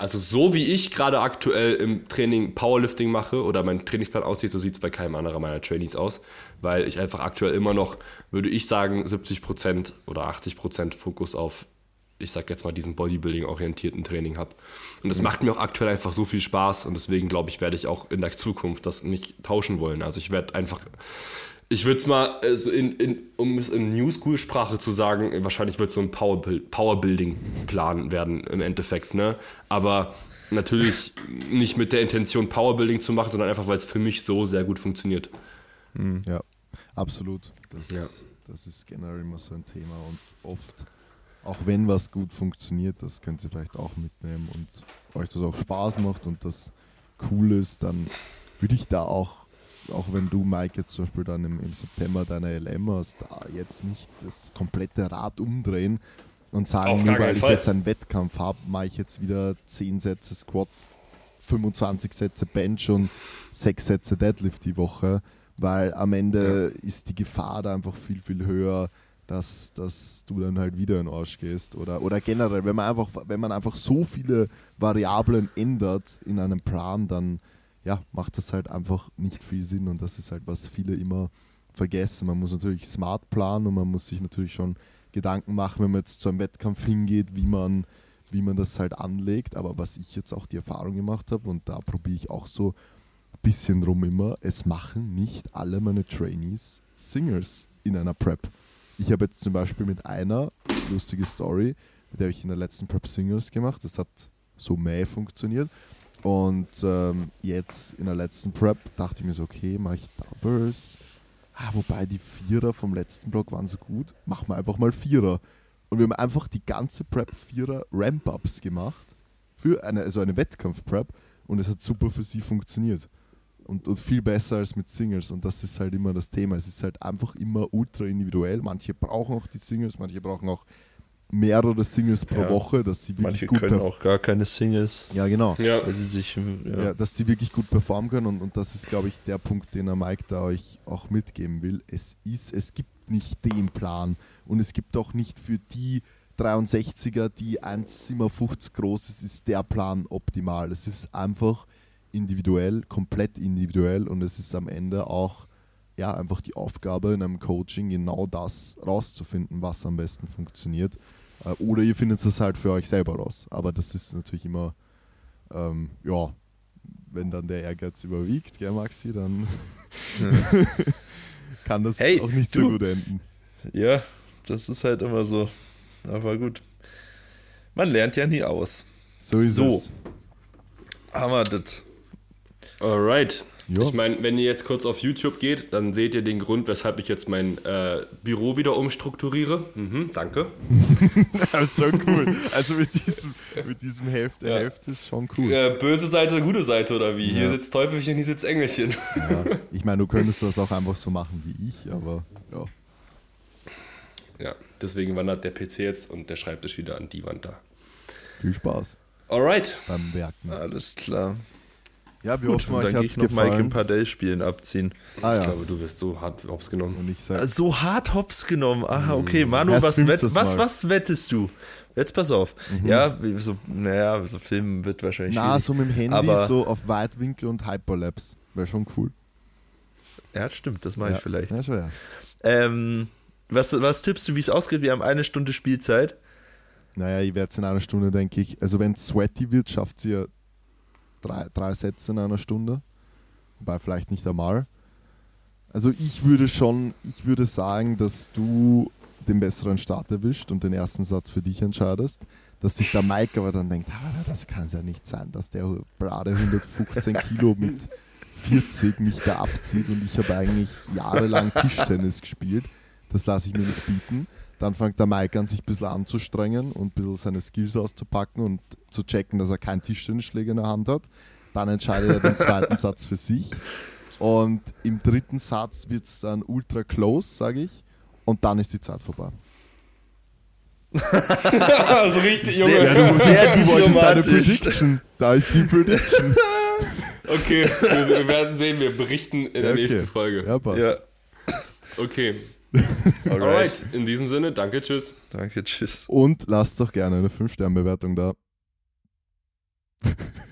also so wie ich gerade aktuell im Training Powerlifting mache oder mein Trainingsplan aussieht, so sieht es bei keinem anderen meiner Trainees aus, weil ich einfach aktuell immer noch, würde ich sagen, 70% oder 80% Fokus auf, ich sag jetzt mal, diesen Bodybuilding-orientierten Training habe. Und das mhm. macht mir auch aktuell einfach so viel Spaß und deswegen glaube ich, werde ich auch in der Zukunft das nicht tauschen wollen. Also ich werde einfach ich würde es mal, also in, in, um es in New School-Sprache zu sagen, wahrscheinlich wird es so ein Powerbuilding-Plan werden im Endeffekt, ne? Aber natürlich nicht mit der Intention, Powerbuilding zu machen, sondern einfach, weil es für mich so sehr gut funktioniert. Mhm. Ja, absolut. Das, ja. das ist generell immer so ein Thema und oft, auch wenn was gut funktioniert, das könnt ihr vielleicht auch mitnehmen und euch das auch Spaß macht und das cool ist, dann würde ich da auch auch wenn du, Mike, jetzt zum Beispiel dann im, im September deiner LM hast, da jetzt nicht das komplette Rad umdrehen und sagen, nur weil ich Fall. jetzt einen Wettkampf habe, mache ich jetzt wieder 10 Sätze Squat, 25 Sätze Bench und 6 Sätze Deadlift die Woche, weil am Ende ja. ist die Gefahr da einfach viel, viel höher, dass, dass du dann halt wieder in den Arsch gehst. Oder, oder generell, wenn man, einfach, wenn man einfach so viele Variablen ändert in einem Plan, dann ja, macht das halt einfach nicht viel Sinn und das ist halt, was viele immer vergessen. Man muss natürlich smart planen und man muss sich natürlich schon Gedanken machen, wenn man jetzt zu einem Wettkampf hingeht, wie man, wie man das halt anlegt. Aber was ich jetzt auch die Erfahrung gemacht habe und da probiere ich auch so ein bisschen rum immer, es machen nicht alle meine Trainees Singers in einer Prep. Ich habe jetzt zum Beispiel mit einer lustige Story, mit der habe ich in der letzten Prep Singers gemacht. Das hat so mehr funktioniert. Und ähm, jetzt in der letzten Prep dachte ich mir so, okay, mache ich Doubles. Ah, wobei die Vierer vom letzten Block waren so gut, machen wir einfach mal Vierer. Und wir haben einfach die ganze Prep Vierer Ramp-Ups gemacht für eine, also eine Wettkampf-Prep und es hat super für sie funktioniert. Und, und, viel besser als mit Singles. Und das ist halt immer das Thema. Es ist halt einfach immer ultra individuell. Manche brauchen auch die Singles, manche brauchen auch mehrere Singles pro ja. Woche, dass sie wirklich Manche gut können auch gar keine Singles. Ja, genau. Ja. Weil sie sich, ja. ja. dass sie wirklich gut performen können und, und das ist, glaube ich, der Punkt, den er Mike da euch auch mitgeben will. Es ist, es gibt nicht den Plan und es gibt auch nicht für die 63er, die 1,50 groß ist, ist der Plan optimal. Es ist einfach individuell, komplett individuell und es ist am Ende auch ja, einfach die Aufgabe in einem Coaching genau das rauszufinden, was am besten funktioniert. Äh, oder ihr findet es halt für euch selber raus. Aber das ist natürlich immer, ähm, ja, wenn dann der Ehrgeiz überwiegt, gell, Maxi, dann kann das hey, auch nicht du. so gut enden. Ja, das ist halt immer so. Aber gut. Man lernt ja nie aus. So ist so. es. Haben wir das. Alright. Jo. Ich meine, wenn ihr jetzt kurz auf YouTube geht, dann seht ihr den Grund, weshalb ich jetzt mein äh, Büro wieder umstrukturiere. Mhm, danke. das ist schon cool. Also mit diesem, mit diesem Hälfte, ja. Hälfte ist schon cool. Äh, böse Seite, gute Seite oder wie? Ja. Hier sitzt Teufelchen, hier sitzt Engelchen. Ja. Ich meine, du könntest das auch einfach so machen wie ich, aber ja. Ja, deswegen wandert der PC jetzt und der Schreibtisch wieder an die Wand da. Viel Spaß. Alright. Beim Werken. Alles klar. Ja, wir hoffen, euch hat es gefallen. Mike im Padel-Spielen abziehen. Ah, ja. Ich glaube, du wirst so hart hops genommen. Und ich sag, so hart hops genommen? Aha, okay. Manu, was, wett, was, was wettest du? Jetzt pass auf. Mhm. Ja, so, naja, so filmen wird wahrscheinlich Na, so mit dem Handy, aber so auf Weitwinkel und Hyperlapse. Wäre schon cool. Ja, stimmt, das mache ja. ich vielleicht. Ja, schon, ja. Ähm, Was, was tippst du, wie es ausgeht? Wir haben eine Stunde Spielzeit. Naja, ich werde es in einer Stunde, denke ich. Also wenn es sweaty wird, schafft sie ja drei, drei Sätze in einer Stunde. Wobei vielleicht nicht einmal. Also ich würde schon, ich würde sagen, dass du den besseren Start erwischt und den ersten Satz für dich entscheidest. Dass sich der Mike aber dann denkt, ah, das kann es ja nicht sein, dass der Brade 115 Kilo mit 40 mich da abzieht und ich habe eigentlich jahrelang Tischtennis gespielt. Das lasse ich mir nicht bieten. Dann fängt der Mike an, sich ein bisschen anzustrengen und ein bisschen seine Skills auszupacken und zu checken, dass er keinen Tischtennisschläger in der Hand hat. Dann entscheidet er den zweiten Satz für sich. Und im dritten Satz wird es dann ultra close, sage ich. Und dann ist die Zeit vorbei. also richtig, Junge. Sehr- Ja, du, Sehr du wolltest deine. Prediction. Da ist die Prediction. Okay, wir, wir werden sehen, wir berichten in der Ja, okay. nächsten Folge. Ja, passt. Ja. Okay. Alright. Alright, in diesem Sinne, danke, tschüss. Danke, tschüss. Und lasst doch gerne eine 5-Sterne-Bewertung da.